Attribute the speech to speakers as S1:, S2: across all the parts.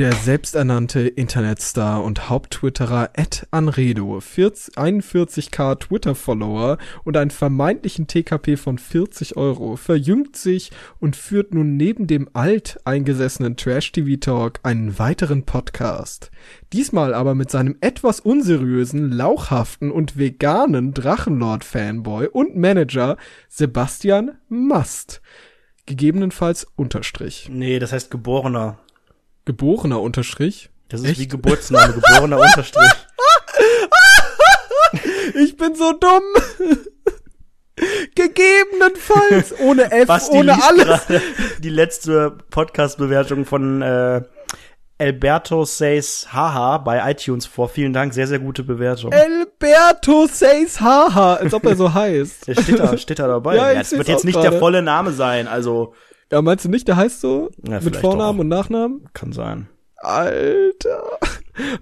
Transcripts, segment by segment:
S1: Der selbsternannte Internetstar und Haupttwitterer Ed Anredo, 41k Twitter-Follower und einen vermeintlichen TKP von 40 Euro, verjüngt sich und führt nun neben dem alt eingesessenen Trash-TV-Talk einen weiteren Podcast. Diesmal aber mit seinem etwas unseriösen, lauchhaften und veganen Drachenlord-Fanboy und Manager Sebastian Mast. Gegebenenfalls Unterstrich.
S2: Nee, das heißt geborener.
S1: Geborener Unterstrich?
S2: Das ist Echt? wie Geburtsname, geborener Unterstrich.
S1: Ich bin so dumm. Gegebenenfalls ohne F,
S2: Basti
S1: ohne alles.
S2: Die letzte Podcast-Bewertung von äh, Alberto Says Haha bei iTunes vor. Vielen Dank, sehr, sehr gute Bewertung.
S1: Alberto Says Haha, als ob er so heißt.
S2: Der steht da, steht da dabei. ja, ja, das wird jetzt nicht grade. der volle Name sein, also.
S1: Ja, meinst du nicht, der heißt so? Ja, mit Vornamen auch. und Nachnamen?
S2: Kann sein.
S1: Alter.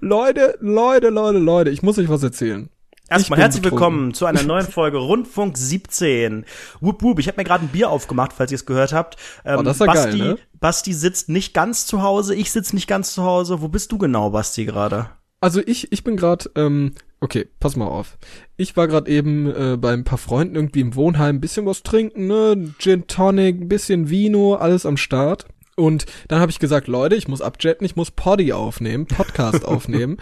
S1: Leute, Leute, Leute, Leute, ich muss euch was erzählen.
S2: Erstmal herzlich betrunken. willkommen zu einer neuen Folge Rundfunk 17. Wupp, wupp, ich habe mir gerade ein Bier aufgemacht, falls ihr es gehört habt.
S1: Ähm, oh, das ist ja
S2: Basti,
S1: geil, ne?
S2: Basti sitzt nicht ganz zu Hause, ich sitze nicht ganz zu Hause. Wo bist du genau, Basti, gerade?
S1: Also ich, ich bin gerade, ähm, okay, pass mal auf. Ich war gerade eben äh, bei ein paar Freunden irgendwie im Wohnheim, ein bisschen was trinken, ne? Gin Tonic, ein bisschen Vino, alles am Start. Und dann habe ich gesagt, Leute, ich muss abjetten, ich muss Poddy aufnehmen, Podcast aufnehmen.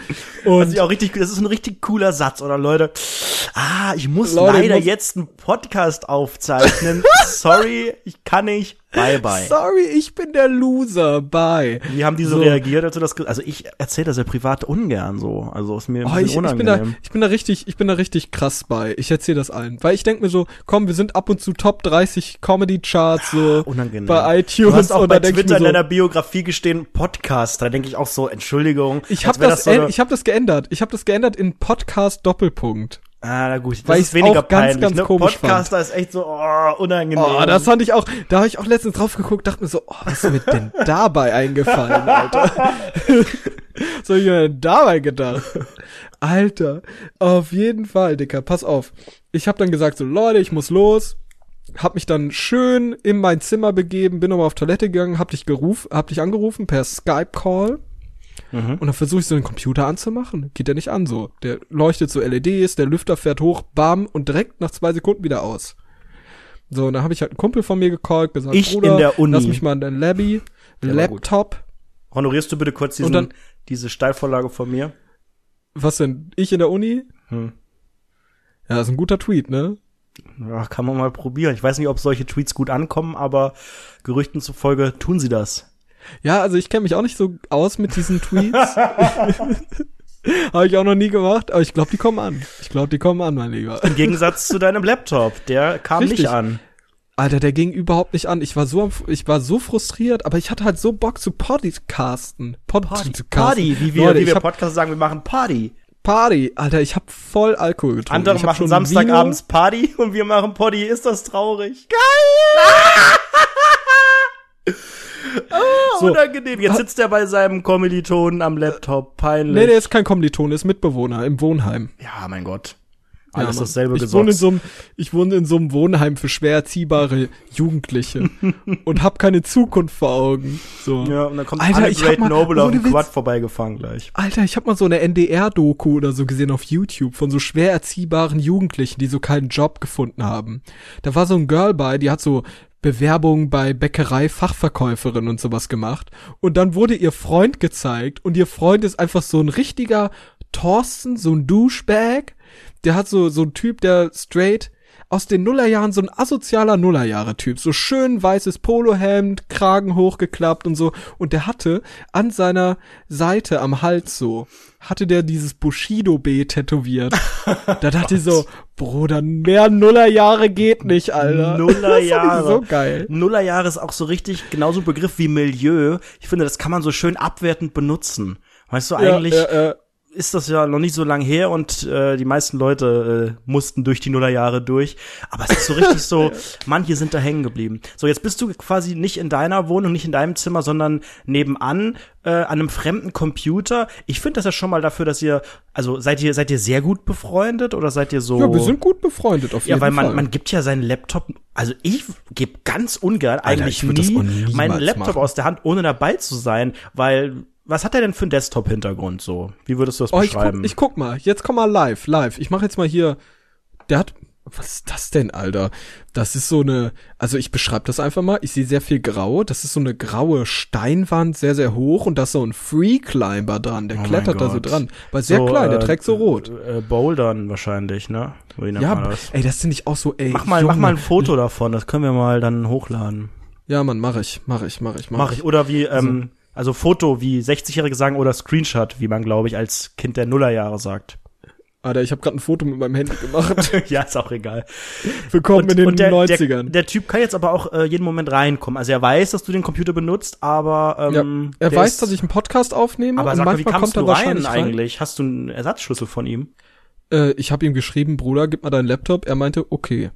S2: Und Was ich auch richtig, das ist ein richtig cooler Satz, oder Leute? Ah, ich muss Leute, leider ich muss jetzt einen Podcast aufzeichnen. Sorry, ich kann nicht. Bye, bye.
S1: Sorry, ich bin der Loser. Bye.
S2: Wie haben die so, so. reagiert, als du das, also ich erzähle das ja privat ungern so. Also ist mir oh, ich,
S1: unangenehm. Ich bin, da, ich bin da richtig, ich bin da richtig krass bei. Ich erzähle das allen. Weil ich denk mir so, komm, wir sind ab und zu Top 30 Comedy Charts so.
S2: Ah, unangenehm.
S1: Bei iTunes.
S2: Du hast auch bei Twitter so, in deiner Biografie gestehen, Podcast. Da denke ich auch so, Entschuldigung.
S1: Ich habe das, das so ich habe das geändert. Ich habe das geändert in Podcast Doppelpunkt.
S2: Ah, na gut,
S1: das Weil ist weniger auch peinlich. Ganz, ganz
S2: ne?
S1: komisch
S2: Podcaster fand. ist echt so oh, unangenehm.
S1: Oh, das fand ich auch. Da habe ich auch letztens drauf geguckt, dachte mir so, oh, was ist mir denn dabei eingefallen, Alter? so hab ich mir denn dabei gedacht? Alter, auf jeden Fall, Dicker, pass auf. Ich habe dann gesagt so, Leute, ich muss los. Hab mich dann schön in mein Zimmer begeben, bin nochmal auf Toilette gegangen, hab dich gerufen, hab dich angerufen per Skype Call Mhm. Und dann versuche ich so den Computer anzumachen. Geht der nicht an so. Der leuchtet so LEDs, der Lüfter fährt hoch, bam, und direkt nach zwei Sekunden wieder aus. So, und dann habe ich halt einen Kumpel von mir gecallt, gesagt,
S2: ich Bruder, in der Uni.
S1: lass mich mal in dein Labby, Laptop.
S2: Honorierst du bitte kurz diesen, dann, diese Steilvorlage von mir?
S1: Was denn? Ich in der Uni? Hm. Ja, ist ein guter Tweet, ne?
S2: Ja, kann man mal probieren. Ich weiß nicht, ob solche Tweets gut ankommen, aber Gerüchten zufolge tun sie das.
S1: Ja, also ich kenne mich auch nicht so aus mit diesen Tweets. Habe ich auch noch nie gemacht, aber ich glaube, die kommen an. Ich glaube, die kommen an, mein Lieber.
S2: Im Gegensatz zu deinem Laptop, der kam Richtig. nicht an.
S1: Alter, der ging überhaupt nicht an. Ich war so, ich war so frustriert, aber ich hatte halt so Bock zu podcasten.
S2: Pod Party, zu Party, wie wir, Leute, wie wir Podcast sagen, wir machen Party.
S1: Party, Alter, ich hab voll Alkohol getrunken.
S2: Andere machen Samstagabends Party und wir machen Poddy. Ist das traurig?
S1: Geil!
S2: Oh, so. unangenehm. Jetzt sitzt er bei seinem Kommilitonen am Laptop. Peinlich.
S1: Nee, der ist kein Kommiliton, der ist Mitbewohner im Wohnheim.
S2: Ja, mein Gott. Alles ja, dasselbe
S1: ich wohne, in so einem, ich wohne in so einem Wohnheim für schwer erziehbare Jugendliche und hab keine Zukunft vor Augen. So.
S2: Ja, und dann kommt Alter, Anne Great mal, Noble auf dem Quad vorbeigefahren gleich.
S1: Alter, ich hab mal so eine NDR-Doku oder so gesehen auf YouTube von so schwer erziehbaren Jugendlichen, die so keinen Job gefunden haben. Da war so ein Girl bei, die hat so Bewerbung bei Bäckerei Fachverkäuferin und sowas gemacht. Und dann wurde ihr Freund gezeigt und ihr Freund ist einfach so ein richtiger Thorsten, so ein Douchebag. Der hat so, so ein Typ, der straight aus den Nullerjahren so ein asozialer Nullerjahre-Typ. So schön weißes Polohemd, Kragen hochgeklappt und so. Und der hatte an seiner Seite am Hals so, hatte der dieses Bushido-B tätowiert. da dachte ich so, Bruder, mehr Nullerjahre geht nicht, Alter.
S2: Nullerjahre.
S1: so geil.
S2: Nullerjahre ist auch so richtig genauso ein Begriff wie Milieu. Ich finde, das kann man so schön abwertend benutzen. Weißt du, eigentlich, ja, ja, ja ist das ja noch nicht so lang her und äh, die meisten Leute äh, mussten durch die Nullerjahre durch. Aber es ist so richtig so, manche sind da hängen geblieben. So, jetzt bist du quasi nicht in deiner Wohnung, nicht in deinem Zimmer, sondern nebenan äh, an einem fremden Computer. Ich finde das ja schon mal dafür, dass ihr, also seid ihr, seid ihr sehr gut befreundet oder seid ihr so?
S1: Ja, wir sind gut befreundet auf jeden
S2: Fall. Ja, weil man,
S1: Fall.
S2: man gibt ja seinen Laptop, also ich gebe ganz ungern Alter, eigentlich nie meinen Laptop machen. aus der Hand, ohne dabei zu sein, weil was hat er denn für einen Desktop-Hintergrund so? Wie würdest du das
S1: Oh,
S2: beschreiben?
S1: ich guck, ich guck mal, jetzt komm mal live, live. Ich mache jetzt mal hier. Der hat. Was ist das denn, Alter? Das ist so eine. Also ich beschreibe das einfach mal. Ich sehe sehr viel Grau. Das ist so eine graue Steinwand, sehr, sehr hoch und da ist so ein Free Climber dran. Der
S2: Oh
S1: klettert da so dran. Weil sehr
S2: So,
S1: klein, der
S2: äh,
S1: trägt so rot.
S2: Äh, Bouldern wahrscheinlich, ne?
S1: Ja,
S2: das?
S1: ey, das finde ich auch so, ey.
S2: Mach mal,
S1: Junge.
S2: mach mal ein Foto davon, das können wir mal dann hochladen.
S1: Ja, Mann, mach ich, mach ich, mach ich, mach,
S2: Mach ich. Oder wie, ähm, also Foto, wie 60-Jährige sagen, oder Screenshot, wie man, glaube ich, als Kind der Nullerjahre sagt.
S1: Alter, ich habe gerade ein Foto mit meinem Handy gemacht.
S2: ja, ist auch egal.
S1: Willkommen in den
S2: der,
S1: 90ern.
S2: Der, der Typ kann jetzt aber auch äh, jeden Moment reinkommen. Also er weiß, dass du den Computer benutzt, aber ähm,
S1: er
S2: der
S1: weiß,
S2: ist,
S1: dass ich einen Podcast aufnehme
S2: Aber
S1: und
S2: sag mal, wie
S1: manchmal
S2: kamst
S1: kommt
S2: du
S1: er
S2: rein
S1: wahrscheinlich rein.
S2: eigentlich? Hast du einen Ersatzschlüssel von ihm?
S1: Äh, ich habe ihm geschrieben, Bruder, gib mal deinen Laptop. Er meinte, okay.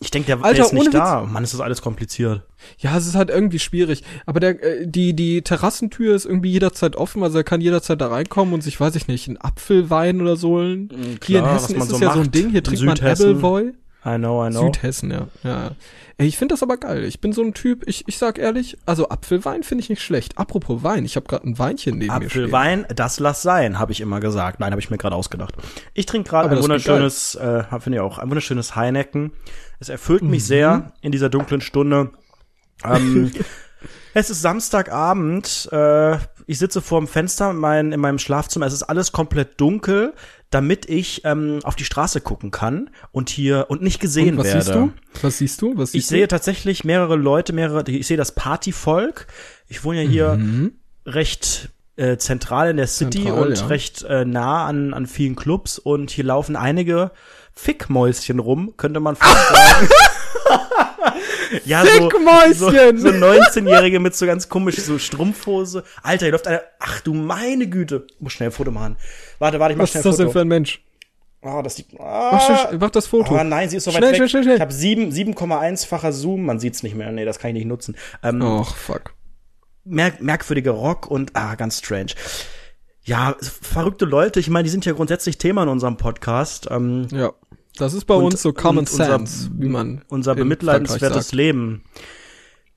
S2: Ich denke, der,
S1: Alter,
S2: der ist nicht da. Mann, ist das alles kompliziert.
S1: Ja, es ist halt irgendwie schwierig. Aber der, äh, die, die Terrassentür ist irgendwie jederzeit offen, also er kann jederzeit da reinkommen und sich, weiß ich nicht, einen Apfelwein oder so holen. Hier in
S2: klar,
S1: Hessen
S2: was man
S1: ist es
S2: so
S1: ja so ein
S2: macht.
S1: Ding, hier
S2: In
S1: trinkt man. Appleboy.
S2: I know, I know.
S1: Südhessen, ja. ja. Ey, ich finde das aber geil. Ich bin so ein Typ, ich, ich sag ehrlich, also Apfelwein finde ich nicht schlecht. Apropos Wein, ich habe gerade ein Weinchen neben mir stehen.
S2: Apfelwein, das lass sein, habe ich immer gesagt. Nein, habe ich mir gerade ausgedacht. Ich trinke gerade ein wunderschönes, äh, finde ich auch, ein wunderschönes Heineken. Es erfüllt mich
S1: Mhm.
S2: sehr in dieser dunklen Stunde. Ähm, es ist Samstagabend. Äh, ich sitze vor dem Fenster in, mein, in meinem Schlafzimmer. Es ist alles komplett dunkel, damit ich ähm, auf die Straße gucken kann und hier und nicht gesehen
S1: Und was
S2: werde.
S1: siehst du? Was siehst du? Was siehst
S2: Ich sehe tatsächlich mehrere Leute, mehrere, ich sehe das Partyvolk. Ich wohne ja hier recht äh, zentral in der City
S1: Zentral,
S2: und
S1: ja.
S2: recht äh, nah an, an vielen Clubs und hier laufen einige Fickmäuschen rum, könnte man fast sagen. ja, so, so, so 19-Jährige mit so ganz komisch so Strumpfhose. Alter, hier läuft einer. Ach du meine Güte. Ich muss schnell ein Foto machen. Warte, warte, ich mach
S1: Was
S2: schnell
S1: ist
S2: ein
S1: das denn
S2: Foto.
S1: für ein Mensch?
S2: Oh, das sieht.
S1: Mach,
S2: Ah,
S1: schnell- mach das Foto.
S2: Oh nein, sie ist so weit
S1: Schnell,
S2: weg.
S1: schnell, schnell, schnell.
S2: Ich habe sieben- 7,1-facher Zoom, man sieht's nicht mehr. Nee, das kann ich nicht nutzen. Ähm,
S1: Och, fuck.
S2: merk merkwürdiger Rock und ah, ganz strange. Ja, verrückte Leute, ich meine, die sind ja grundsätzlich Thema in unserem Podcast. Ähm,
S1: Ja. Das ist bei
S2: Und-
S1: uns so Common
S2: und unser-
S1: Sense, wie man
S2: unser bemitleidenswertes. Leben.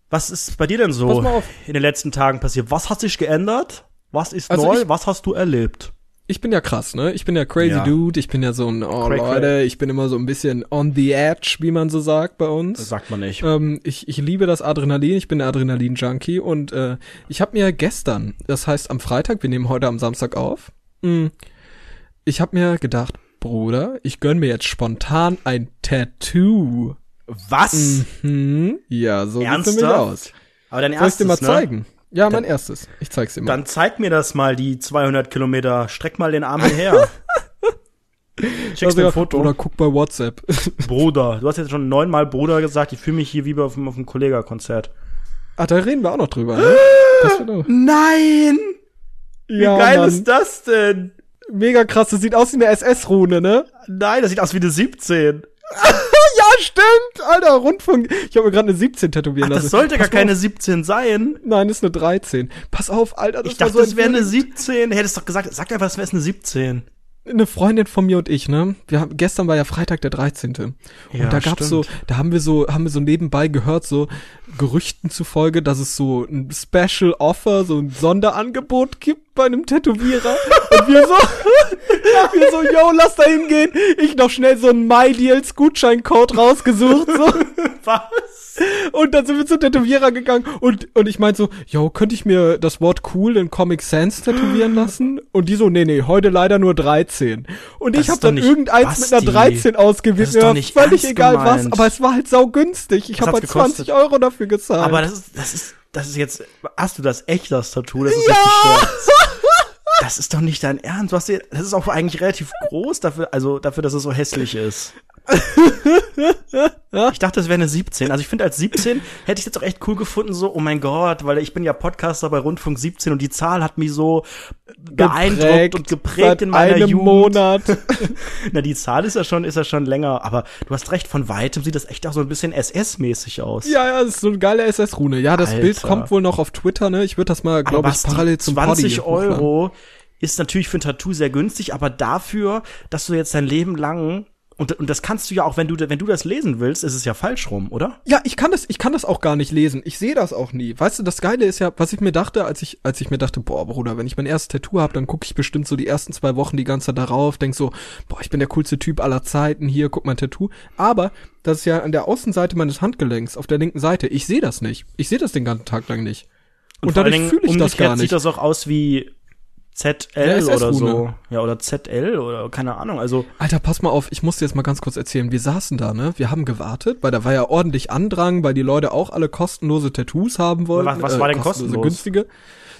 S2: Was ist bei dir denn so in den letzten Tagen passiert? Was hat sich geändert? Was ist
S1: Also
S2: neu?
S1: ich-
S2: Was hast du erlebt?
S1: Ich bin ja krass, ne? Ich bin ja crazy
S2: Ja.
S1: Dude. Ich bin ja so ein, oh
S2: Cray,
S1: Leute,
S2: cray.
S1: ich bin immer so ein bisschen on the edge, wie man so sagt bei uns.
S2: Das sagt man nicht.
S1: Ähm, ich, ich liebe das Adrenalin, ich bin der Adrenalin-Junkie und äh, ich habe mir gestern, das heißt am Freitag, wir nehmen heute am Samstag auf, mh, ich habe mir gedacht, Bruder, ich gönn mir jetzt spontan ein Tattoo.
S2: Was?
S1: Hm, ja, so sieht's nämlich
S2: Ernsthaft?
S1: aus.
S2: Aber dein
S1: Soll ich
S2: erstes,
S1: dir mal
S2: ne?
S1: zeigen? Ja, mein erstes. Ich zeig's dir mal.
S2: Dann zeig mir das mal, die 200 Kilometer. Streck mal den Arm her. Schickst mir ein Foto.
S1: Oder guck bei WhatsApp.
S2: Bruder. Du hast jetzt schon neunmal Bruder gesagt. Ich fühle mich hier wie bei auf, dem- auf einem Kollega-Konzert.
S1: ah, da reden wir auch noch drüber, ne?
S2: Nein! Wie
S1: ja,
S2: geil
S1: Mann.
S2: ist das denn?
S1: Mega krass, das sieht aus wie eine SS-Rune, ne?
S2: Nein, das sieht aus wie eine 17.
S1: Ja, stimmt! Alter, Rundfunk. Ich habe mir gerade eine 17 tätowieren
S2: Ach,
S1: lassen.
S2: das sollte gar
S1: Pass mal
S2: keine
S1: auf.
S2: 17 sein.
S1: Nein, das ist eine 13. Pass auf, Alter, das
S2: Ich dachte,
S1: so
S2: das wäre eine
S1: entwürdigend.
S2: 17. Hättest doch gesagt, sag einfach, das wäre eine 17.
S1: eine Freundin von mir und ich, ne? Wir haben gestern war ja Freitag der 13. Und
S2: Ja,
S1: da gab's so, da haben wir so, haben wir so nebenbei gehört, so Gerüchten zufolge, dass es so ein Special Offer, so ein Sonderangebot gibt bei einem Tätowierer. und wir so, wir so, yo, lass da hingehen. Ich noch schnell so einen MyDeals Gutscheincode rausgesucht, so.
S2: Was?
S1: Und dann sind wir zum Tätowierer gegangen und, und ich meinte so, yo, könnte ich mir das Wort cool in Comic Sans tätowieren lassen? Und die so, nee, nee, heute leider nur 13. Und
S2: Das
S1: ich habe dann irgendeins mit einer
S2: Basti,
S1: 13 ausgewählt. Mir völlig egal was,
S2: gemeint.
S1: aber es war halt saugünstig. Ich
S2: Was
S1: habe halt 20 Euro dafür gezahlt.
S2: Aber das ist, das ist, das ist jetzt, hast du das echt, das Tattoo? Das ist
S1: Ja!
S2: jetzt. Das ist doch nicht dein Ernst. Du hast das ist auch eigentlich relativ groß dafür, also dafür, dass es so hässlich ist. Ich dachte, es wäre eine 17. Also ich finde, als 17 hätte ich jetzt auch echt cool gefunden, so, oh mein Gott, weil ich bin ja Podcaster bei Rundfunk 17 und die Zahl hat mich so beeindruckt
S1: Geprägt
S2: und geprägt in meiner
S1: einem
S2: Jugend.
S1: Monat.
S2: Na, die Zahl ist ja schon, ist ja schon länger, aber du hast recht, von weitem sieht das echt auch so ein bisschen SS-mäßig aus.
S1: ja, ja, das ist so eine geile SS-Rune. Ja, das
S2: Alter.
S1: Bild kommt wohl noch auf Twitter, ne? Ich würde das mal, glaube ich, parallel zum
S2: 20
S1: Poddy hochladen.
S2: Euro ist natürlich für ein Tattoo sehr günstig, aber dafür, dass du jetzt dein Leben lang Und, und das kannst du ja auch, wenn du, wenn du das lesen willst, ist es ja falsch rum, oder?
S1: Ja, ich kann das, ich kann das auch gar nicht lesen. Ich sehe das auch nie. Weißt du, das Geile ist ja, was ich mir dachte, als ich, als ich mir dachte, boah, Bruder, wenn ich mein erstes Tattoo habe, dann gucke ich bestimmt so die ersten zwei Wochen die ganze Zeit darauf, denk so, boah, ich bin der coolste Typ aller Zeiten, hier, guck mein Tattoo. Aber das ist ja an der Außenseite meines Handgelenks, auf der linken Seite. Ich sehe das nicht. Ich sehe das den ganzen Tag lang nicht.
S2: Und, und dadurch fühle ich das gar nicht. sieht das auch aus wie ZL oder so. Ja, oder ZL oder keine Ahnung. Also.
S1: Alter, pass mal auf, ich muss dir jetzt mal ganz kurz erzählen. Wir saßen da, ne? Wir haben gewartet, weil da war ja ordentlich Andrang, weil die Leute auch alle kostenlose Tattoos haben wollten.
S2: Was, was war denn äh, kostenlos?
S1: günstige.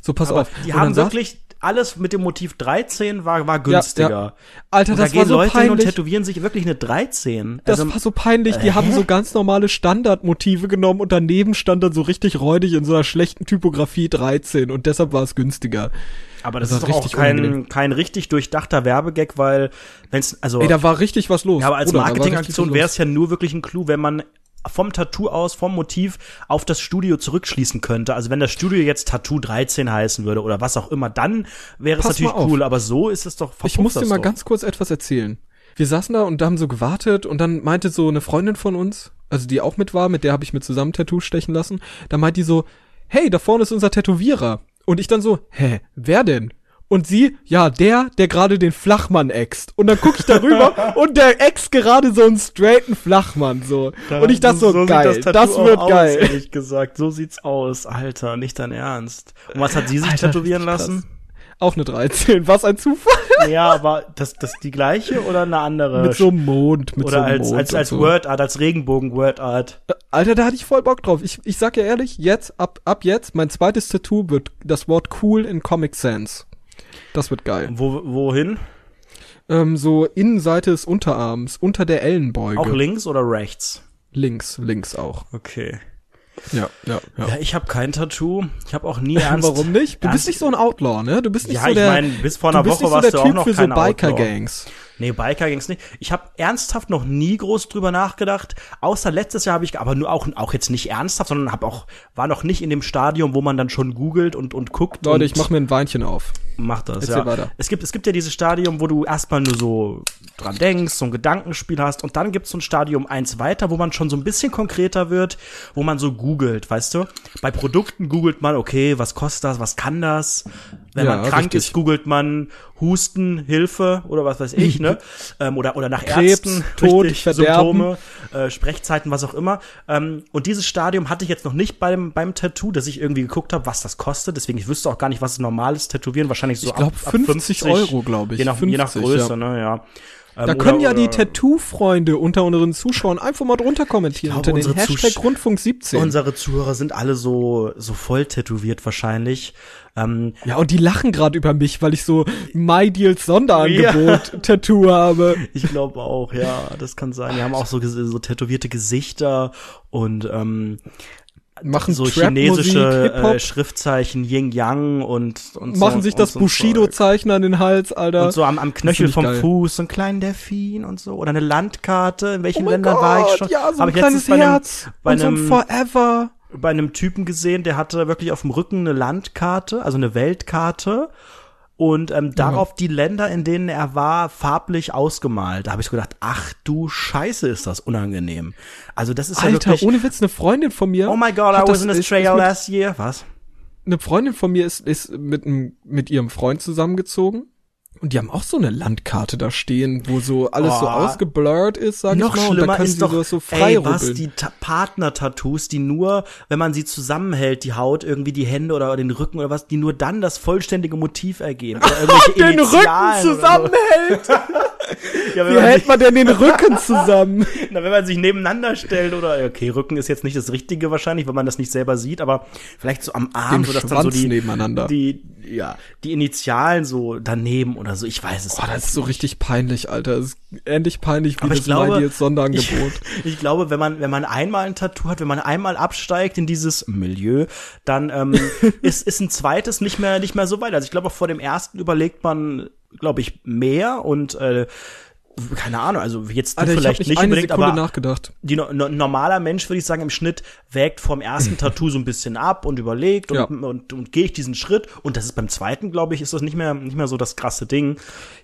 S1: So, pass Aber auf.
S2: Die haben wirklich alles mit dem Motiv 13 war, war günstiger. Ja, ja.
S1: Alter, und das da war so Leute peinlich. und
S2: tätowieren sich wirklich eine 13.
S1: Das also, war so peinlich. Die äh, haben so ganz normale Standardmotive genommen und daneben stand dann so richtig räudig in so einer schlechten Typografie 13 und deshalb war es günstiger.
S2: Aber das, das ist doch auch kein, kein richtig durchdachter Werbegag, weil wenn's also
S1: Ey, da war richtig was los.
S2: Ja, aber als Marketingaktion wäre es ja nur wirklich ein Clou, wenn man vom Tattoo aus, vom Motiv auf das Studio zurückschließen könnte. Also wenn das Studio jetzt Tattoo 13 heißen würde oder was auch immer, dann wäre es natürlich cool, aber so ist es doch
S1: Ich muss dir mal doch. ganz kurz etwas erzählen. Wir saßen da und da haben so gewartet und dann meinte so eine Freundin von uns, also die auch mit war, mit der habe ich mir zusammen Tattoo stechen lassen, da meint die so, hey, da vorne ist unser Tätowierer. Und ich dann so, hä, wer denn? Und sie, ja, der, der gerade den Flachmann äxt. Und dann guck ich darüber und der äxt gerade so einen straighten Flachmann, so. Da, und ich dachte so, so geil, das, das, wird aus, geil.
S2: Ehrlich gesagt, so sieht's aus, Alter, nicht dein Ernst. Und was hat sie sich Alter, tätowieren lassen?
S1: Auch eine 13. Was ein Zufall.
S2: Ja, aber das, das die gleiche oder eine andere?
S1: Mit so einem Mond, mit
S2: oder
S1: so einem
S2: als,
S1: Mond.
S2: Als, als so. Wordart, als Regenbogen-Wordart.
S1: Äh, Alter, da hatte ich voll Bock drauf. Ich, ich sag ja ehrlich, jetzt, ab, ab jetzt, mein zweites Tattoo wird das Wort cool in Comic Sans. Das wird geil.
S2: Wo, wohin?
S1: Ähm, so Innenseite des Unterarms, unter der Ellenbeuge.
S2: Auch links oder rechts?
S1: Links, links auch.
S2: Okay.
S1: Ja, ja, ja.
S2: Ja, ich habe kein Tattoo. Ich habe auch nie ernst.
S1: Warum nicht? Du ernst? bist nicht so ein Outlaw, ne? Du bist nicht
S2: ja,
S1: so der.
S2: Ja, ich meine, bis vor einer Woche warst so du auch noch
S1: für
S2: kein
S1: so Biker Gangs.
S2: Nee, Biker Gangs nicht. Ich habe ernsthaft noch nie groß drüber nachgedacht. Außer letztes Jahr habe ich, aber nur auch, auch jetzt nicht ernsthaft, sondern habe auch war noch nicht in dem Stadium, wo man dann schon googelt und und guckt.
S1: Leute,
S2: und
S1: ich mach mir ein Weinchen auf.
S2: Mach das, Erzähl ja. Weiter. Es gibt es gibt ja dieses Stadium, wo du erstmal nur so dran denkst, so ein Gedankenspiel hast und dann gibt's so ein Stadium eins weiter, wo man schon so ein bisschen konkreter wird, wo man so googelt, weißt du? Bei Produkten googelt man, okay, was kostet das, was kann das? Wenn ja, man krank richtig. ist, googelt man Husten, Hilfe oder was weiß ich, ne? ähm, oder, oder nach
S1: Krebs,
S2: Ärzten,
S1: Tod, richtig,
S2: Symptome, äh, Sprechzeiten, was auch immer. Ähm, und dieses Stadium hatte ich jetzt noch nicht beim, beim Tattoo, dass ich irgendwie geguckt habe, was das kostet. Deswegen, ich wüsste auch gar nicht, was normales Tätowieren, wahrscheinlich so
S1: ich glaub, ab, 50 ab 50 Euro, glaube ich.
S2: Je nach, 50, je nach Größe, ja. ne, ja.
S1: Ähm, da können oder, ja die Tattoo-Freunde unter unseren Zuschauern einfach mal drunter kommentieren glaube, unter den Hashtag Zusch Rundfunk 17.
S2: Unsere Zuhörer sind alle so so voll tätowiert wahrscheinlich.
S1: Ähm, ja, und die lachen gerade über mich, weil ich so My Deals Sonderangebot ja. Tattoo habe.
S2: Ich glaube auch, ja, das kann sein. Die haben auch so, so tätowierte Gesichter und ähm,
S1: machen
S2: so chinesische äh, Schriftzeichen Yin Yang und, und
S1: machen
S2: so,
S1: sich das
S2: so
S1: Bushido-Zeichen an den Hals, Alter.
S2: Und so am, am Knöchel vom geil. Fuß, so einen kleinen Delfin und so oder eine Landkarte. In welchen oh Ländern Gott, war ich schon?
S1: Ja, so ein kleines Herz
S2: bei einem, bei einem,
S1: so ein Forever.
S2: Bei einem Typen gesehen, der hatte wirklich auf dem Rücken eine Landkarte, also eine Weltkarte und ähm, darauf ja. die Länder, in denen er war, farblich ausgemalt. Da habe ich so gedacht, ach du Scheiße, ist das unangenehm. Also das ist
S1: Alter,
S2: ja wirklich,
S1: ohne Witz, eine Freundin von mir.
S2: Oh my God, I was in Australia last year. Was?
S1: Eine Freundin von mir ist, ist mit, mit ihrem Freund zusammengezogen und die haben auch so eine Landkarte da stehen, wo so alles oh, so ausgeblurrt ist, sag
S2: noch
S1: ich
S2: mal. Schlimmer
S1: und da
S2: ist doch,
S1: so frei
S2: ey, was, die Partner-Tattoos, die nur, wenn man sie zusammenhält, die Haut, irgendwie die Hände oder den Rücken oder was, die nur dann das vollständige Motiv ergeben. Oder
S1: irgendwelche den Rücken zusammenhält! Ja, Wie hält man denn den Rücken zusammen?
S2: Na, wenn man sich nebeneinander stellt oder, okay, Rücken ist jetzt nicht das Richtige wahrscheinlich, weil man das nicht selber sieht, aber vielleicht so am Arm,
S1: so
S2: dass
S1: dann
S2: so die,
S1: nebeneinander.
S2: die, ja, die Initialen so daneben oder so, ich weiß es
S1: oh, das ist so richtig peinlich, Alter. Das ist endlich peinlich wie
S2: Aber
S1: das
S2: glaube,
S1: jetzt Sonderangebot.
S2: Ich, ich, glaube, wenn man, wenn man einmal ein Tattoo hat, wenn man einmal absteigt in dieses Milieu, dann ähm, ist, ist ein zweites nicht mehr, nicht mehr so weit. Also ich glaube, auch vor dem ersten überlegt man, glaube ich, mehr und äh, keine Ahnung, also jetzt
S1: Alter, vielleicht nicht, nicht unbedingt,
S2: aber
S1: nachgedacht.
S2: Die no, no, normaler Mensch würde ich sagen im Schnitt wägt vom ersten Tattoo so ein bisschen ab und überlegt und, ja. und, und, und gehe ich diesen Schritt und das ist beim zweiten, glaube ich, ist das nicht mehr nicht mehr so das krasse Ding.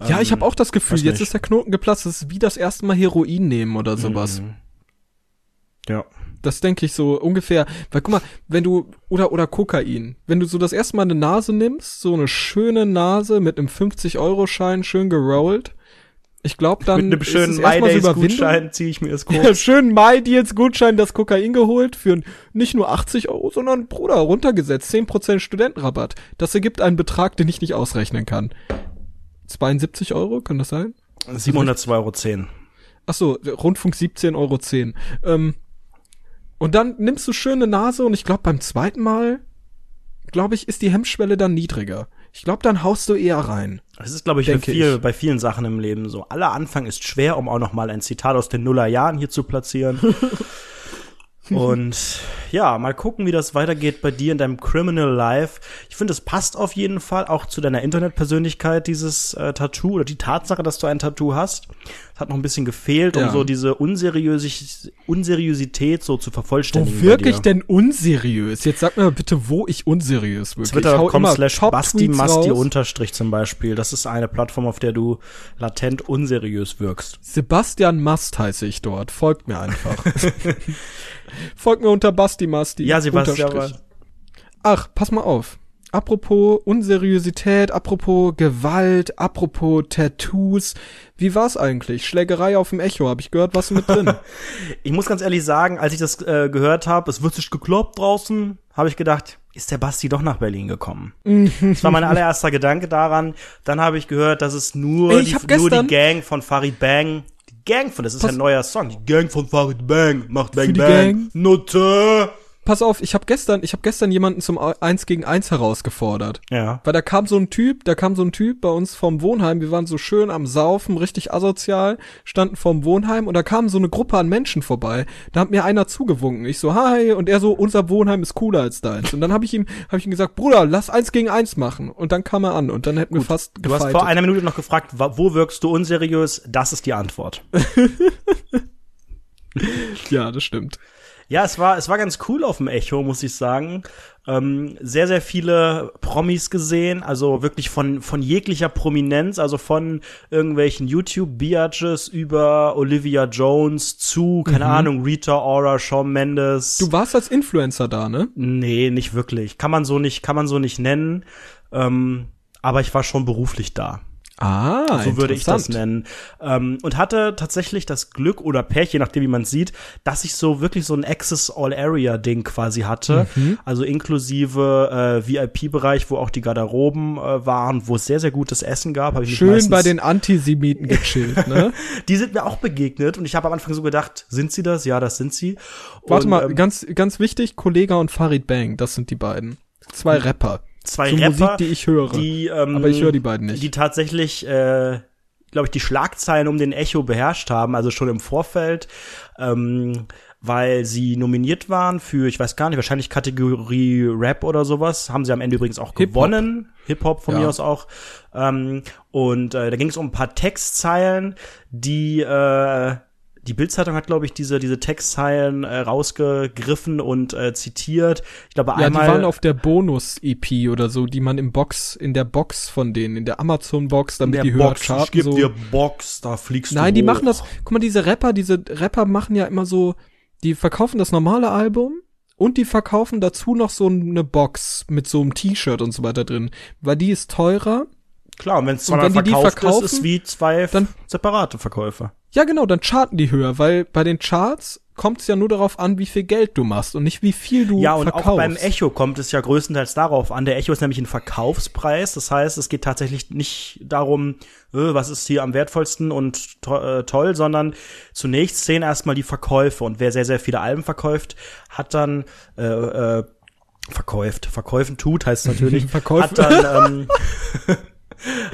S1: Ja, ähm, ich habe auch das Gefühl, jetzt ist der Knoten geplatzt, das ist wie das erste Mal Heroin nehmen oder sowas. Mhm.
S2: Ja.
S1: Das denke ich so ungefähr. Weil guck mal, wenn du, oder, oder Kokain, wenn du so das erste Mal eine Nase nimmst, so eine schöne Nase mit einem 50-Euro-Schein schön gerollt, ich glaube dann
S2: mit einem schönen MyDays-Gutschein ziehe ich mir das kurz. Ja,
S1: schönen MyDeals-Gutschein das Kokain geholt für nicht nur 80 Euro, sondern Bruder runtergesetzt 10% Studentenrabatt. Das ergibt einen Betrag, den ich nicht ausrechnen kann. 72 Euro, kann das sein?
S2: 702,10 Euro. 10.
S1: Ach so, Rundfunk 17,10 Euro. 10. Ähm, und dann nimmst du schöne Nase und ich glaube beim zweiten Mal, glaube ich, ist die Hemmschwelle dann niedriger. Ich glaube, dann haust du eher rein.
S2: Das ist, glaube ich, bei, viel, ich. bei vielen Sachen im Leben so. Aller Anfang ist schwer, um auch noch mal ein Zitat aus den Nullerjahren hier zu platzieren. Und ja, mal gucken, wie das weitergeht bei dir in deinem Criminal Life. Ich finde, es passt auf jeden Fall auch zu deiner Internetpersönlichkeit, dieses äh, Tattoo oder die Tatsache, dass du ein Tattoo hast. Es hat noch ein bisschen gefehlt, ja. um so diese Unseriös Unseriosität so zu vervollständigen.
S1: Wo wirke ich denn unseriös? Jetzt sag mir bitte, wo ich unseriös wirke.
S2: Twitter.com slash Basti Masti Unterstrich zum Beispiel. Das ist eine Plattform, auf der du latent unseriös wirkst.
S1: Sebastian Mast heiße ich dort. Folgt mir einfach. Folgt mir unter Basti Masti.
S2: Ja, Sebastian.
S1: Ach, pass mal auf. Apropos Unseriosität, apropos Gewalt, apropos Tattoos. Wie war's eigentlich? Schlägerei auf dem Echo, habe ich gehört, was mit drin?
S2: ich muss ganz ehrlich sagen, als ich das äh, gehört habe, es wird sich gekloppt draußen, habe ich gedacht, ist der Basti doch nach Berlin gekommen? das war mein allererster Gedanke daran. Dann habe ich gehört, dass es nur,
S1: Ey,
S2: die, nur die Gang von Farid Bang Gang von, das ist Pass ein neuer Song. Die Gang von Farid Bang macht Bang Bang. Gang. Nutte
S1: pass auf, ich habe gestern, ich habe gestern jemanden zum eins gegen eins herausgefordert.
S2: Ja.
S1: Weil da kam so ein Typ, da kam so ein Typ bei uns vom Wohnheim, wir waren so schön am Saufen, richtig asozial, standen vorm Wohnheim und da kam so eine Gruppe an Menschen vorbei. Da hat mir einer zugewunken. Ich so, hi, und er so, unser Wohnheim ist cooler als deins. Und dann habe ich ihm, habe ich ihm gesagt, Bruder, lass eins gegen eins machen. Und dann kam er an und dann hätten Gut, wir fast
S2: Du hast vor einer Minute noch gefragt, wo wirkst du unseriös? Das ist die Antwort.
S1: ja, das stimmt.
S2: Ja, es war, es war ganz cool auf dem Echo, muss ich sagen. Ähm, sehr, sehr viele Promis gesehen, also wirklich von, von jeglicher Prominenz, also von irgendwelchen YouTube-Biatches über Olivia Jones zu, keine mhm. Ahnung, Rita Ora, Shawn Mendes.
S1: Du warst als Influencer da, ne?
S2: Nee, nicht wirklich. Kann man so nicht, kann man so nicht nennen. Ähm, aber ich war schon beruflich da.
S1: Ah,
S2: so würde ich das nennen. Ähm, und hatte tatsächlich das Glück oder Pech, je nachdem wie man sieht, dass ich so wirklich so ein Access All Area Ding quasi hatte, mhm. also inklusive äh, VIP-Bereich, wo auch die Garderoben äh, waren, wo es sehr sehr gutes Essen gab.
S1: Ich Schön bei den Antisemiten gechillt, ne?
S2: die sind mir auch begegnet und ich habe am Anfang so gedacht, sind sie das? Ja, das sind sie.
S1: Warte und, mal, ähm, ganz ganz wichtig, Kollega und Farid Bang, das sind die beiden, zwei Rapper
S2: zwei so Rapper, Musik,
S1: die ich höre.
S2: Die, ähm,
S1: aber ich höre die beiden nicht.
S2: Die tatsächlich, äh, glaube ich, die Schlagzeilen um den Echo beherrscht haben, also schon im Vorfeld. Ähm, weil sie nominiert waren für, ich weiß gar nicht, wahrscheinlich Kategorie Rap oder sowas. Haben sie am Ende übrigens auch Hip -Hop. gewonnen. Hip-Hop von ja. mir aus auch. Ähm, und äh, da ging es um ein paar Textzeilen, die äh, die Bildzeitung hat, glaube ich, diese, diese Textzeilen äh, rausgegriffen und äh, zitiert. Ich glaube,
S1: ja,
S2: einmal.
S1: Die waren auf der Bonus-EP oder so, die man im Box, in der Box von denen, in der Amazon-Box, damit die höher
S2: charten. Ich geb
S1: so.
S2: dir Box, da fliegst
S1: Nein, du Nein,
S2: die
S1: machen das, guck mal, diese Rapper, diese Rapper machen ja immer so, die verkaufen das normale Album und die verkaufen dazu noch so eine Box mit so einem T-Shirt und so weiter drin, weil die ist teurer.
S2: Klar, und wenn es zweimal verkauft ist, ist wie zwei dann, separate Verkäufe.
S1: Ja, genau, dann charten die höher, weil bei den Charts kommt es ja nur darauf an, wie viel Geld du machst und nicht wie viel du
S2: Ja, und
S1: verkaufst.
S2: auch beim Echo kommt es ja größtenteils darauf an. Der Echo ist nämlich ein Verkaufspreis. Das heißt, es geht tatsächlich nicht darum, äh, was ist hier am wertvollsten und to äh, toll, sondern zunächst sehen erstmal die Verkäufe. Und wer sehr, sehr viele Alben verkauft, hat dann äh, äh, verkäuft. Verkäufen tut heißt natürlich.
S1: Verkäufe.
S2: Hat dann, ähm,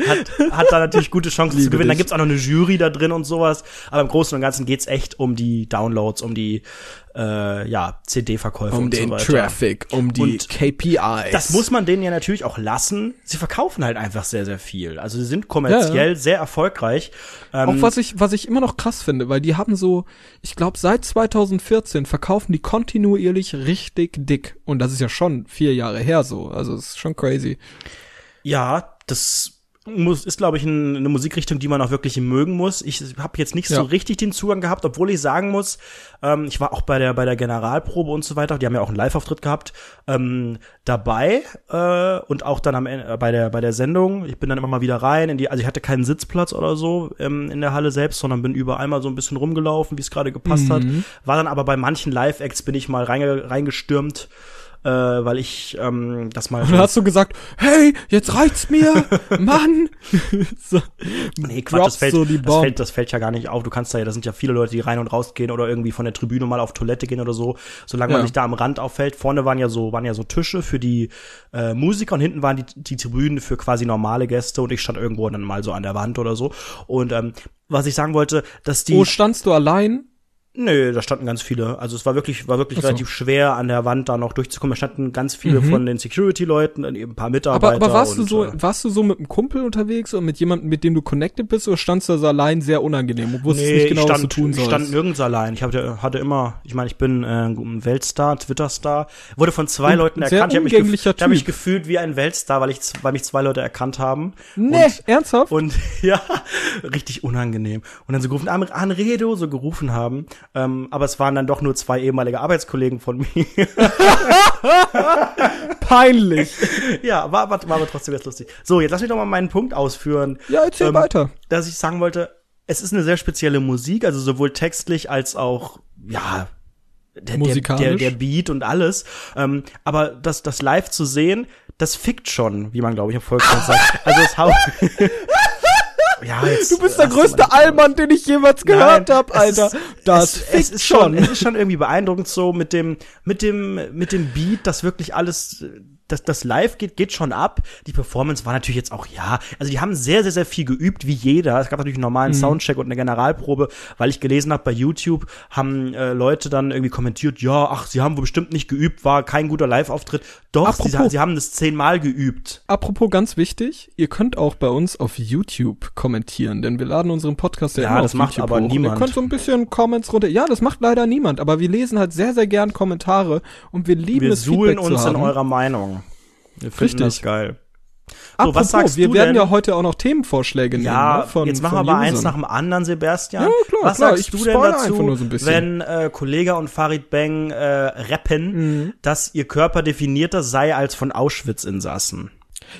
S2: hat, hat da natürlich gute Chancen Liebe zu gewinnen. Dich. Dann gibt's auch noch eine Jury da drin und sowas. Aber im Großen und Ganzen geht's echt um die Downloads, um die äh, ja, CD-Verkäufe
S1: um
S2: und
S1: den
S2: so weiter.
S1: Traffic, um die und KPIs.
S2: Das muss man denen ja natürlich auch lassen. Sie verkaufen halt einfach sehr, sehr viel. Also sie sind kommerziell ja. sehr erfolgreich.
S1: Ähm, auch was ich, was ich immer noch krass finde, weil die haben so, ich glaube seit 2014 verkaufen die kontinuierlich richtig dick. Und das ist ja schon vier Jahre her so. Also es ist schon crazy.
S2: Ja, das ist, glaube ich, ein, eine Musikrichtung, die man auch wirklich mögen muss. Ich habe jetzt nicht ja. so richtig den Zugang gehabt, obwohl ich sagen muss, ähm, ich war auch bei der bei der Generalprobe und so weiter. Die haben ja auch einen Live-Auftritt gehabt ähm, dabei äh, und auch dann am Ende äh, bei der bei der Sendung. Ich bin dann immer mal wieder rein in die, also ich hatte keinen Sitzplatz oder so ähm, in der Halle selbst, sondern bin überall mal so ein bisschen rumgelaufen, wie es gerade gepasst mhm. hat. War dann aber bei manchen Live-Acts bin ich mal reinge reingestürmt äh, weil ich ähm, das mal.
S1: Und dann hast du gesagt, hey, jetzt reicht's mir, Mann.
S2: so, nee, Quatsch, das fällt, so das fällt, das fällt ja gar nicht auf. Du kannst da ja, da sind ja viele Leute, die rein und raus gehen oder irgendwie von der Tribüne mal auf Toilette gehen oder so. Solange ja. man sich da am Rand auffällt. Vorne waren ja so, waren ja so Tische für die äh, Musiker und hinten waren die, die Tribünen für quasi normale Gäste und ich stand irgendwo dann mal so an der Wand oder so. Und ähm, was ich sagen wollte, dass die.
S1: Wo standst du allein?
S2: Nö, da standen ganz viele. Also es war wirklich, war wirklich so. relativ schwer, an der Wand da noch durchzukommen. Da standen ganz viele mhm. von den Security-Leuten, eben ein paar Mitarbeiter.
S1: Aber, aber warst und, du so, äh, warst du so mit einem Kumpel unterwegs oder mit jemandem, mit dem du connected bist, oder standst du da so allein sehr unangenehm und wusstest nee, nicht genau, stand, was du tun sollst?
S2: Ich stand nirgends allein. Ich hatte, hatte immer, ich meine, ich bin äh, ein Weltstar, Twitter-Star, wurde von zwei und Leuten erkannt. Ich habe mich, hab mich gefühlt wie ein Weltstar, weil ich, weil mich zwei Leute erkannt haben.
S1: Nee, und, ernsthaft?
S2: Und ja, richtig unangenehm. Und dann so gerufen, Anredo, so gerufen haben. Ähm, aber es waren dann doch nur zwei ehemalige Arbeitskollegen von mir.
S1: Peinlich.
S2: ja, war, war, war aber trotzdem jetzt lustig. So, jetzt lass mich doch mal meinen Punkt ausführen.
S1: Ja, erzähl ähm, weiter.
S2: Dass ich sagen wollte, es ist eine sehr spezielle Musik, also sowohl textlich als auch, ja, der, der, der, der Beat und alles. Ähm, aber das, das live zu sehen, das fickt schon, wie man, glaube ich, im Volksmund sagt. Also es haut.
S1: Ja, jetzt, du bist der größte Allmann, den ich jemals gehört habe, Alter.
S2: Ist, das es, es ist schon, es ist schon irgendwie beeindruckend so mit dem mit dem mit dem Beat, dass wirklich alles das, das Live geht, geht schon ab. Die Performance war natürlich jetzt auch, ja, also die haben sehr, sehr, sehr viel geübt, wie jeder. Es gab natürlich einen normalen mhm. Soundcheck und eine Generalprobe, weil ich gelesen habe, bei YouTube haben äh, Leute dann irgendwie kommentiert, ja, ach, sie haben wohl bestimmt nicht geübt, war kein guter Live-Auftritt. Doch, Apropos, sie, sie, haben das zehnmal geübt.
S1: Apropos ganz wichtig, ihr könnt auch bei uns auf YouTube kommentieren, denn wir laden unseren Podcast ja, ja immer das auf
S2: macht
S1: YouTube
S2: aber hoch. niemand.
S1: Ihr könnt so ein bisschen Comments runter. Ja, das macht leider niemand, aber wir lesen halt sehr, sehr gern Kommentare und wir lieben
S2: wir
S1: es,
S2: Feedback uns in eurer Meinung. Wir finden Richtig. das geil.
S1: So, was sagst wir du werden denn? ja heute auch noch Themenvorschläge nehmen.
S2: Ja, ne, von, jetzt machen wir aber eins nach dem anderen, Sebastian. Ja,
S1: klar,
S2: was
S1: klar.
S2: sagst du denn dazu, so wenn äh, Kollega und Farid Bang äh, rappen, mhm. dass ihr Körper definierter sei als von Auschwitz-Insassen?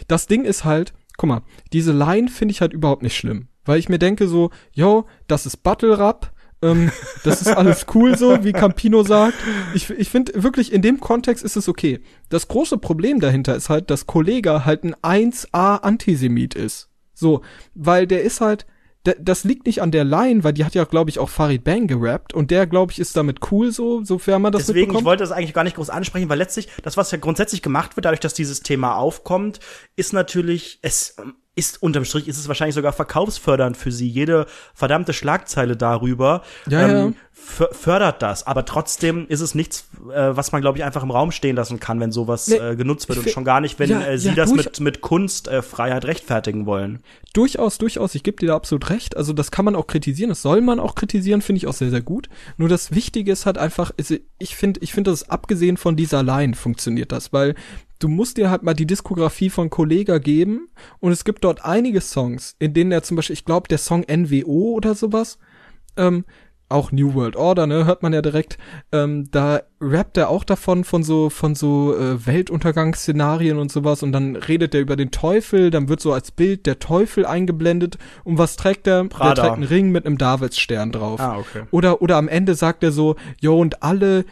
S1: Das Ding ist halt, guck mal, diese Line finde ich halt überhaupt nicht schlimm. Weil ich mir denke so, yo, das ist Battle Rap, ähm, das ist alles cool so, wie Campino sagt. Ich, ich finde wirklich, in dem Kontext ist es okay. Das große Problem dahinter ist halt, dass Kollega halt ein 1A Antisemit ist. So, weil der ist halt, das liegt nicht an der Line, weil die hat ja, glaube ich, auch Farid Bang gerappt und der, glaube ich, ist damit cool so, sofern man das
S2: Deswegen, ich wollte das eigentlich gar nicht groß ansprechen, weil letztlich, das, was ja grundsätzlich gemacht wird, dadurch, dass dieses Thema aufkommt, ist natürlich, es ist unterm Strich ist es wahrscheinlich sogar verkaufsfördernd für sie. Jede verdammte Schlagzeile darüber ja, ähm, ja. Fördert das. Aber trotzdem ist es nichts, äh, was man, glaube ich, einfach im Raum stehen lassen kann, wenn sowas nee, äh, genutzt wird. Und schon gar nicht, wenn ja, äh, sie das mit, mit Kunstfreiheit äh, rechtfertigen wollen.
S1: Durchaus, durchaus. Ich gebe dir da absolut recht. Also das kann man auch kritisieren. Das soll man auch kritisieren, finde ich auch sehr, sehr gut. Nur das Wichtige ist halt einfach, ist, ich finde, ich finde, das abgesehen von dieser Line funktioniert das, weil du musst dir halt mal die Diskografie von Kollega geben und es gibt dort einige Songs, in denen er zum Beispiel, ich glaube, der Song NWO oder sowas, ähm, auch New World Order, ne, hört man ja direkt, ähm, da rappt er auch davon, von so, von so äh, Weltuntergangsszenarien und sowas und dann redet er über den Teufel, dann wird so als Bild der Teufel eingeblendet und was trägt er?
S2: Prada.
S1: Der trägt einen Ring mit einem Davidsstern drauf.
S2: Ah, okay.
S1: Oder, oder am Ende sagt er so, jo, und alle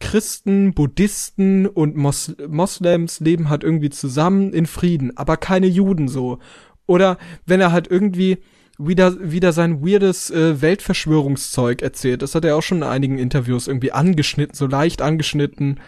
S1: Christen, Buddhisten und Mos Moslems leben halt irgendwie zusammen in Frieden, aber keine Juden so. Oder wenn er halt irgendwie wieder, wieder sein weirdes äh, Weltverschwörungszeug erzählt. Das hat er auch schon in einigen Interviews irgendwie angeschnitten, so leicht angeschnitten.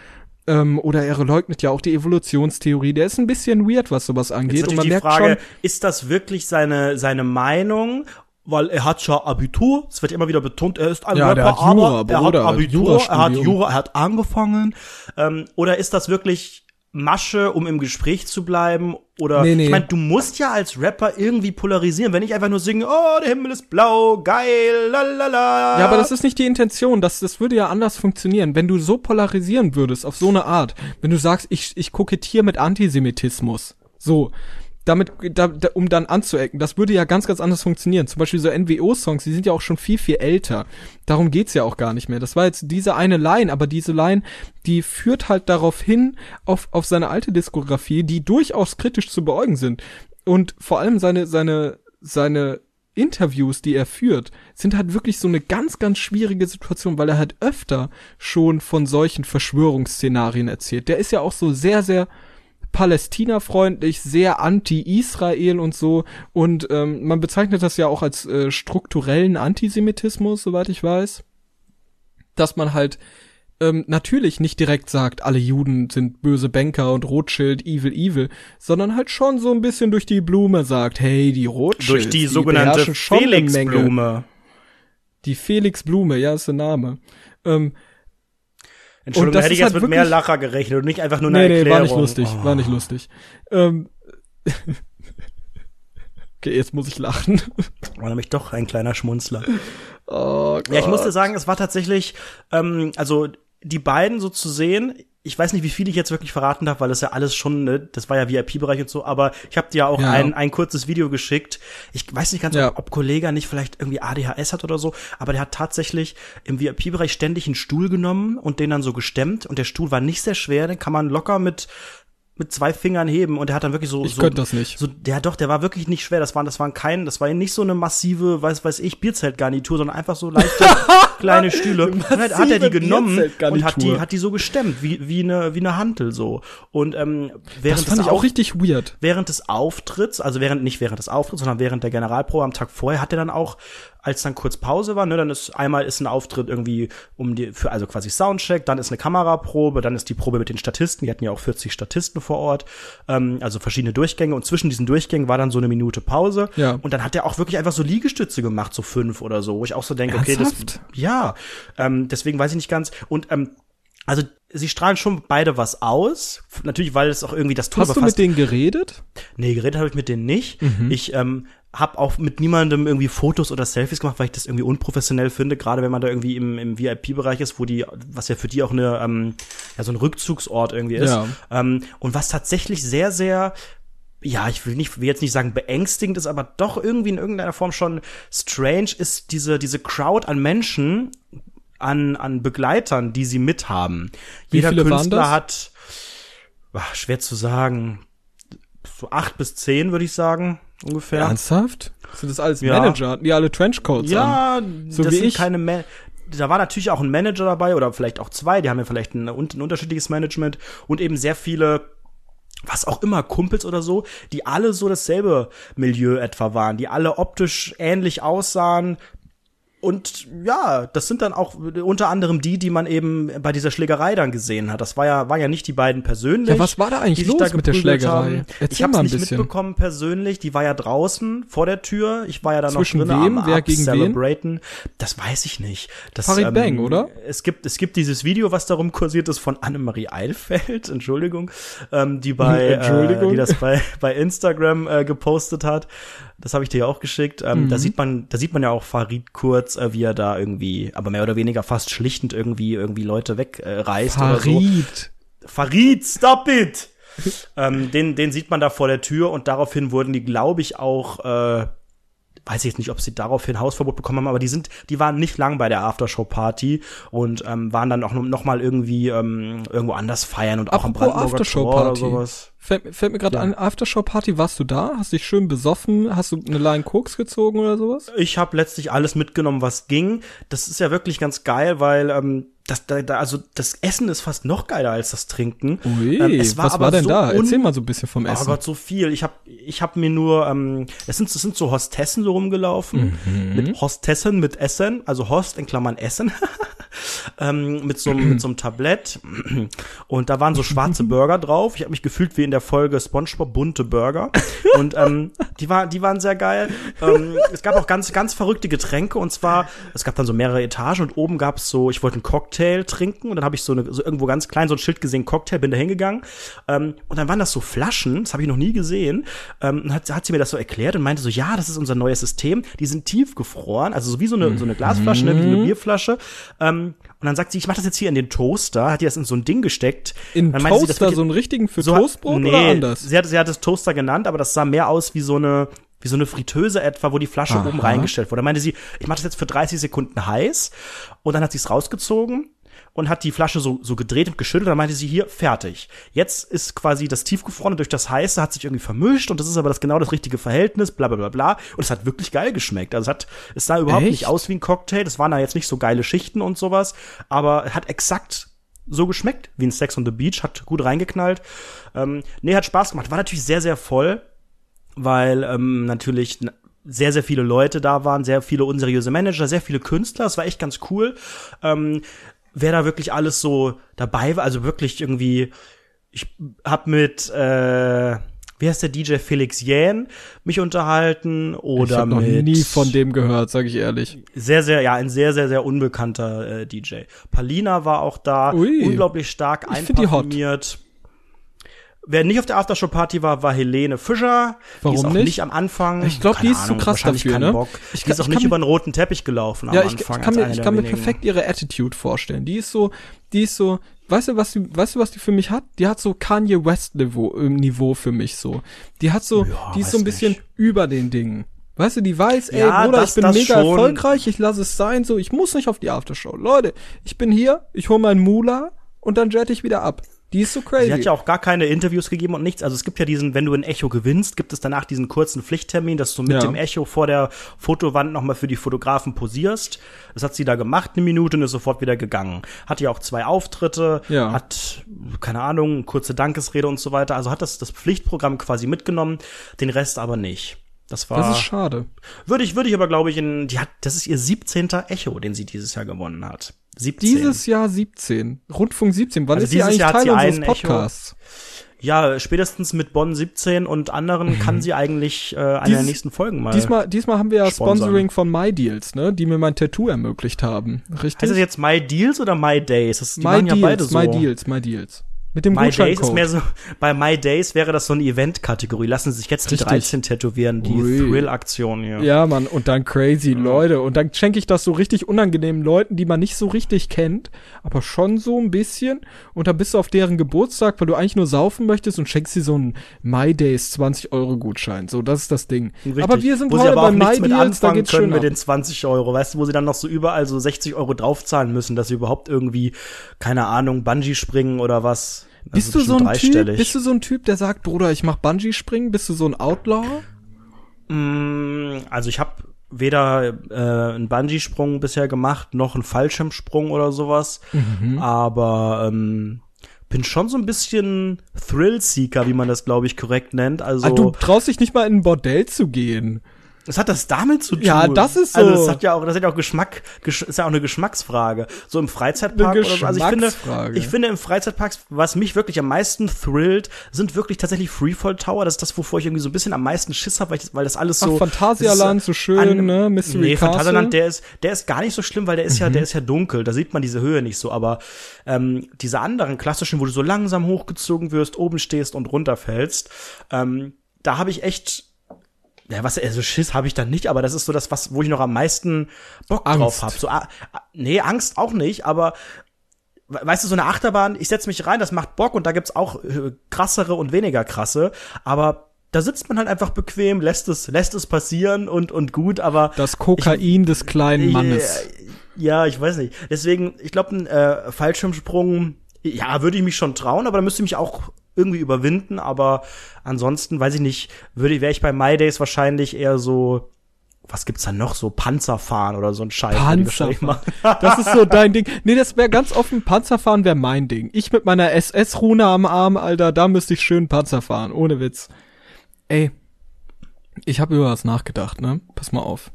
S1: Ähm, oder er leugnet ja auch die Evolutionstheorie. Der ist ein bisschen weird, was sowas angeht.
S2: Und man merkt Frage, schon, ist das wirklich seine, seine Meinung weil er hat schon Abitur, es wird immer wieder betont, er ist ein
S1: ja,
S2: Rapper,
S1: Jura,
S2: aber er hat Abitur, er hat Jura, er hat angefangen. Ähm, oder ist das wirklich Masche, um im Gespräch zu bleiben? Oder
S1: nee, nee.
S2: ich meine, du musst ja als Rapper irgendwie polarisieren, wenn ich einfach nur singe, oh, der Himmel ist blau, geil, lalala.
S1: Ja, aber das ist nicht die Intention, das, das würde ja anders funktionieren. Wenn du so polarisieren würdest, auf so eine Art, wenn du sagst, ich, ich kokettiere mit Antisemitismus, so, damit, da, da, um dann anzuecken. Das würde ja ganz, ganz anders funktionieren. Zum Beispiel so NWO-Songs, die sind ja auch schon viel, viel älter. Darum geht's ja auch gar nicht mehr. Das war jetzt diese eine Line, aber diese Line, die führt halt darauf hin, auf, auf seine alte Diskografie, die durchaus kritisch zu beäugen sind. Und vor allem seine, seine, seine Interviews, die er führt, sind halt wirklich so eine ganz, ganz schwierige Situation, weil er halt öfter schon von solchen Verschwörungsszenarien erzählt. Der ist ja auch so sehr, sehr palästinafreundlich, sehr anti-Israel und so. Und ähm, man bezeichnet das ja auch als äh, strukturellen Antisemitismus, soweit ich weiß. Dass man halt ähm, natürlich nicht direkt sagt, alle Juden sind böse Banker und Rothschild, evil, evil, sondern halt schon so ein bisschen durch die Blume sagt, hey, die Rothschild.
S2: Durch die, die sogenannte Felix-Blume.
S1: Die Felix-Blume, ja, ist der Name. Ähm,
S2: Entschuldigung, da hätte ich jetzt halt mit mehr Lacher gerechnet und nicht einfach nur eine nee, Erklärung. Nee,
S1: war nicht lustig, oh. war nicht lustig. Ähm, okay, jetzt muss ich lachen.
S2: War nämlich doch ein kleiner Schmunzler. Oh Gott. Ja, ich musste sagen, es war tatsächlich, ähm, also die beiden so zu sehen, ich weiß nicht, wie viel ich jetzt wirklich verraten darf, weil das ja alles schon, ne, das war ja VIP-Bereich und so, aber ich habe dir ja auch ja. ein, ein kurzes Video geschickt. Ich weiß nicht ganz, ja. ob, ob Kollege nicht vielleicht irgendwie ADHS hat oder so, aber der hat tatsächlich im VIP-Bereich ständig einen Stuhl genommen und den dann so gestemmt und der Stuhl war nicht sehr schwer, den kann man locker mit mit zwei Fingern heben und der hat dann wirklich so
S1: ich
S2: so,
S1: könnte das nicht.
S2: so der doch der war wirklich nicht schwer. Das waren das waren kein das war nicht so eine massive weiß weiß ich Bierzeltgarnitur sondern einfach so leichte kleine Stühle. Und hat, hat er die genommen und hat die hat die so gestemmt wie wie eine wie eine Hantel so. Und ähm, während
S1: das fand
S2: des
S1: ich auch richtig weird.
S2: während des Auftritts also während nicht während des Auftritts sondern während der Generalprobe am Tag vorher hat er dann auch als dann kurz Pause war, ne, dann ist einmal ist ein Auftritt irgendwie um die für also quasi Soundcheck, dann ist eine Kameraprobe, dann ist die Probe mit den Statisten, die hatten ja auch 40 Statisten vor Ort, ähm, also verschiedene Durchgänge und zwischen diesen Durchgängen war dann so eine Minute Pause
S1: ja.
S2: und dann hat er auch wirklich einfach so Liegestütze gemacht, so fünf oder so, wo ich auch so denke, okay, das ja, ähm, deswegen weiß ich nicht ganz und ähm, also sie strahlen schon beide was aus. Natürlich, weil es auch irgendwie das
S1: Tour Hast du mit denen geredet?
S2: Nee, geredet habe ich mit denen nicht. Mhm. Ich ähm, habe auch mit niemandem irgendwie Fotos oder Selfies gemacht, weil ich das irgendwie unprofessionell finde, gerade wenn man da irgendwie im, im VIP-Bereich ist, wo die, was ja für die auch eine, ähm, ja, so ein Rückzugsort irgendwie ist. Ja. Ähm, und was tatsächlich sehr, sehr ja, ich will nicht, will jetzt nicht sagen beängstigend ist, aber doch irgendwie in irgendeiner Form schon strange ist diese, diese Crowd an Menschen, an, an Begleitern, die sie mithaben.
S1: Wie Jeder Künstler
S2: hat, ach, schwer zu sagen, so acht bis zehn, würde ich sagen ungefähr.
S1: Ernsthaft? Sind das alles ja. Manager? Die alle Trenchcoats
S2: Ja, an? so das wie sind ich. keine Ma da war natürlich auch ein Manager dabei oder vielleicht auch zwei, die haben ja vielleicht ein, ein unterschiedliches Management und eben sehr viele was auch immer, Kumpels oder so, die alle so dasselbe Milieu etwa waren, die alle optisch ähnlich aussahen, und ja, das sind dann auch unter anderem die, die man eben bei dieser Schlägerei dann gesehen hat. Das war ja, war ja nicht die beiden persönlich. Ja,
S1: was war da eigentlich los da mit der Schlägerei? Haben.
S2: Erzähl ich hab's nicht bisschen. mitbekommen persönlich. Die war ja draußen vor der Tür. Ich war ja da
S1: Zwischen
S2: noch
S1: drin. Wem? Am, Wer gegen
S2: Celebraten. Wen? Das weiß ich nicht. Das,
S1: Farid ähm, Bang, oder?
S2: Es gibt, es gibt dieses Video, was darum kursiert ist von Annemarie Eilfeld, Entschuldigung, ähm, die bei, Entschuldigung. Äh, die das bei, bei Instagram äh, gepostet hat. Das habe ich dir ja auch geschickt. Ähm, mhm. Da sieht man, da sieht man ja auch Farid kurz, äh, wie er da irgendwie, aber mehr oder weniger fast schlichtend irgendwie irgendwie Leute wegreißt äh, oder so. Farid, stop it! ähm, den, den sieht man da vor der Tür und daraufhin wurden die, glaube ich, auch äh, weiß ich jetzt nicht, ob sie daraufhin Hausverbot bekommen haben, aber die sind, die waren nicht lang bei der Aftershow-Party und ähm, waren dann auch noch mal irgendwie ähm, irgendwo anders feiern und auch
S1: am Brandenburger Tor oder sowas. Fällt, fällt mir gerade ja. an, Aftershow-Party, warst du da? Hast dich schön besoffen? Hast du eine Line Koks gezogen oder sowas?
S2: Ich habe letztlich alles mitgenommen, was ging. Das ist ja wirklich ganz geil, weil ähm, das, da, da, also das Essen ist fast noch geiler als das Trinken.
S1: Ui, ähm, es war was war denn so da? Erzähl mal so ein bisschen vom Essen.
S2: Oh Gott, so viel. Ich habe ich hab mir nur, ähm, es sind, es sind so Hostessen so rumgelaufen, mhm. mit Hostessen mit Essen, also Host in Klammern Essen. ähm, mit so, einem Tablett und da waren so schwarze Burger drauf. Ich habe mich gefühlt wie in der Folge SpongeBob bunte Burger und ähm, die waren die waren sehr geil. Ähm, es gab auch ganz ganz verrückte Getränke und zwar es gab dann so mehrere Etagen und oben gab es so ich wollte einen Cocktail trinken und dann habe ich so, eine, so irgendwo ganz klein so ein Schild gesehen Cocktail bin da hingegangen ähm, und dann waren das so Flaschen, das habe ich noch nie gesehen. Ähm, und hat, hat sie mir das so erklärt und meinte so ja das ist unser neues System. Die sind tiefgefroren, also so wie so eine so eine Glasflasche, ne, wie eine Bierflasche. Ähm, und dann sagt sie, ich mache das jetzt hier in den Toaster, hat die das in so ein Ding gesteckt.
S1: In
S2: dann sie,
S1: Toaster,
S2: das
S1: so einen richtigen für
S2: so-
S1: Toastbrot
S2: nee,
S1: oder anders?
S2: Sie hat, sie hat es Toaster genannt, aber das sah mehr aus wie so eine wie so eine Fritteuse etwa, wo die Flasche
S1: Aha.
S2: oben reingestellt wurde. Da meinte sie, ich mache das jetzt für 30 Sekunden heiß und dann hat sie es rausgezogen und hat die Flasche so, so gedreht und geschüttelt. Dann meinte sie, hier, fertig. Jetzt ist quasi das Tiefgefrorene durch das Heiße hat sich irgendwie vermischt und das ist aber das genau das richtige Verhältnis, bla bla bla bla. Und es hat wirklich geil geschmeckt. Also es hat, es sah überhaupt
S1: Echt?
S2: nicht aus wie ein Cocktail. Es waren da jetzt nicht so geile Schichten und sowas, aber hat exakt so geschmeckt wie ein Sex on the Beach, hat gut reingeknallt. Ähm, nee, hat Spaß gemacht. War natürlich sehr, sehr voll, weil ähm, natürlich sehr, sehr viele Leute da waren, sehr viele unseriöse Manager, sehr viele Künstler. Das war echt ganz cool. Ähm, wer da wirklich alles so dabei war, also wirklich irgendwie, ich hab mit, äh, wie heißt der DJ Felix Jähn mich unterhalten oder
S1: ich habe noch nie von dem gehört, sage ich ehrlich.
S2: sehr, sehr, ja, ein sehr, sehr, sehr unbekannter äh, DJ. Palina war auch da,
S1: Ui.
S2: unglaublich stark einparfümiert. Wer nicht auf der Aftershow-Party war, war Helene Fischer.
S1: Warum
S2: die ist auch
S1: nicht?
S2: nicht am Anfang.
S1: Ich glaub, die ist zu
S2: Ahnung,
S1: krass
S2: wahrscheinlich
S1: dafür, ne?
S2: Bock.
S1: Ich
S2: die
S1: kann-
S2: ist auch
S1: ich
S2: nicht
S1: kann
S2: über den roten Teppich gelaufen
S1: Ja,
S2: am
S1: ich, ich
S2: Anfang.
S1: kann
S2: als
S1: mir, ich kann mir perfekt ihre Attitude vorstellen. Die ist so, die ist so, weißt du, was die, weißt du, was die für mich hat? Die hat so Kanye West Niveau, äh, Niveau für mich so. Die hat so,
S2: Ja,
S1: die ist so ein bisschen
S2: nicht.
S1: über den Dingen. Weißt du, die weiß, ey,
S2: Ja,
S1: Bruder,
S2: das-
S1: ich bin mega
S2: schon.
S1: erfolgreich, ich lasse es sein, so, ich muss nicht auf die Aftershow. Leute, ich bin hier, ich hole meinen Mula und dann jette ich wieder ab. Die ist so crazy.
S2: Sie hat ja auch gar keine Interviews gegeben und nichts. Also es gibt ja diesen, wenn du ein Echo gewinnst, gibt es danach diesen kurzen Pflichttermin, dass du mit
S1: Ja.
S2: dem Echo vor der Fotowand nochmal für die Fotografen posierst. Das hat sie da gemacht, eine Minute und ist sofort wieder gegangen. Hat ja auch zwei Auftritte,
S1: Ja.
S2: hat, keine Ahnung, kurze Dankesrede und so weiter. Also hat das, das Pflichtprogramm quasi mitgenommen, den Rest aber nicht. Das war,
S1: das ist schade.
S2: würde ich, würde ich aber glaube ich in, die hat, das ist ihr 17. Echo, den sie dieses Jahr gewonnen hat. 17.
S1: Dieses Jahr 17. Rundfunk 17. Wann
S2: Also
S1: ist sie eigentlich
S2: Jahr
S1: Teil unseres
S2: Echo.
S1: Podcasts?
S2: Ja, spätestens mit Bonn 17 und anderen kann sie eigentlich äh, eine der
S1: Mhm. Dieses-
S2: nächsten Folgen mal.
S1: Diesmal, diesmal haben wir ja
S2: sponsern.
S1: Sponsoring von MyDeals, ne, die mir mein Tattoo ermöglicht haben. Richtig?
S2: heißt das jetzt My Deals oder My Days? Das, die
S1: My
S2: machen ja beide
S1: Deals,
S2: so.
S1: My Deals, My Deals. Mit dem
S2: My Days ist mehr so, bei My Days wäre das so eine Event-Kategorie. Lassen Sie sich jetzt die
S1: Richtig.
S2: 13 tätowieren, die. Thrill-Aktion hier.
S1: Ja, Mann, und dann crazy Leute. Und dann schenke ich das so richtig unangenehmen Leuten, die man nicht so richtig kennt, aber schon so ein bisschen. Und dann bist du auf deren Geburtstag, weil du eigentlich nur saufen möchtest und schenkst sie so einen My Days 20 Euro Gutschein. So, das ist das Ding.
S2: Richtig.
S1: Aber wir sind
S2: wo aber
S1: bei My Deals, da geht's
S2: können
S1: schön
S2: mit
S1: ab.
S2: den 20 Euro, weißt du, wo sie dann noch so überall so 60 Euro draufzahlen müssen, dass sie überhaupt irgendwie, keine Ahnung, Bungee springen oder was. Das
S1: Bist
S2: ist
S1: du so ein Typ, bist du so ein Typ, der sagt, Bruder, ich mach Bungee springen? Bist du so ein Outlaw?
S2: Mm, Also ich habe weder äh, einen Bungee-Sprung bisher gemacht, noch einen Fallschirmsprung oder sowas.
S1: Mhm.
S2: Aber ähm, bin schon so ein bisschen Thrill-Seeker, wie man das, glaube ich, korrekt nennt. Also
S1: Ah, du traust dich nicht mal in ein Bordell zu gehen.
S2: Was hat das damit zu tun?
S1: Ja, das ist
S2: Also
S1: so.
S2: das hat ja auch, das hat ja auch Geschmack, gesch ist ja auch eine Geschmacksfrage. So im Freizeitpark oder so. Also ich finde, ich finde im Freizeitpark, was mich wirklich am meisten thrillt, sind wirklich tatsächlich Freefall Tower. Das ist das, wovor ich irgendwie so ein bisschen am meisten Schiss habe, weil, ich- weil das alles
S1: Ach,
S2: so.
S1: Phantasialand,
S2: das
S1: so
S2: ist,
S1: schön, ne? Mystery
S2: nee,
S1: Castle.
S2: Phantasialand, der ist, der ist gar nicht so schlimm, weil der ist ja, der ist ja dunkel. Da sieht man diese Höhe nicht so. Aber ähm, diese anderen klassischen, wo du so langsam hochgezogen wirst, oben stehst und runterfällst, ähm, da habe ich echt ja, was, also Schiss habe ich dann nicht, aber das ist so das, was, wo ich noch am meisten Bock
S1: Angst.
S2: drauf habe. So, ah, ah, nee, Angst auch nicht, aber we- weißt du, so eine Achterbahn, ich setz mich rein, das macht Bock und da gibt's auch äh, krassere und weniger krasse, aber da sitzt man halt einfach bequem, lässt es, lässt es passieren und, und gut, aber
S1: Das Kokain des kleinen Mannes.
S2: ja, ich weiß nicht. Deswegen, ich glaube, ein äh, Fallschirmsprung, ja, würde ich mich schon trauen, aber da müsste ich mich auch irgendwie überwinden. Aber ansonsten, weiß ich nicht, würde wäre ich bei My Days wahrscheinlich eher so, was gibt's da noch so Panzerfahren oder so ein Scheiß.
S1: Panzerfahren. Das ist so dein Ding. Nee, das wäre ganz offen, Panzerfahren wäre mein Ding. Ich mit meiner SS-Rune am Arm, Alter, da müsste ich schön Panzer fahren, ohne Witz. Ey, ich habe über was nachgedacht, ne? Pass mal auf.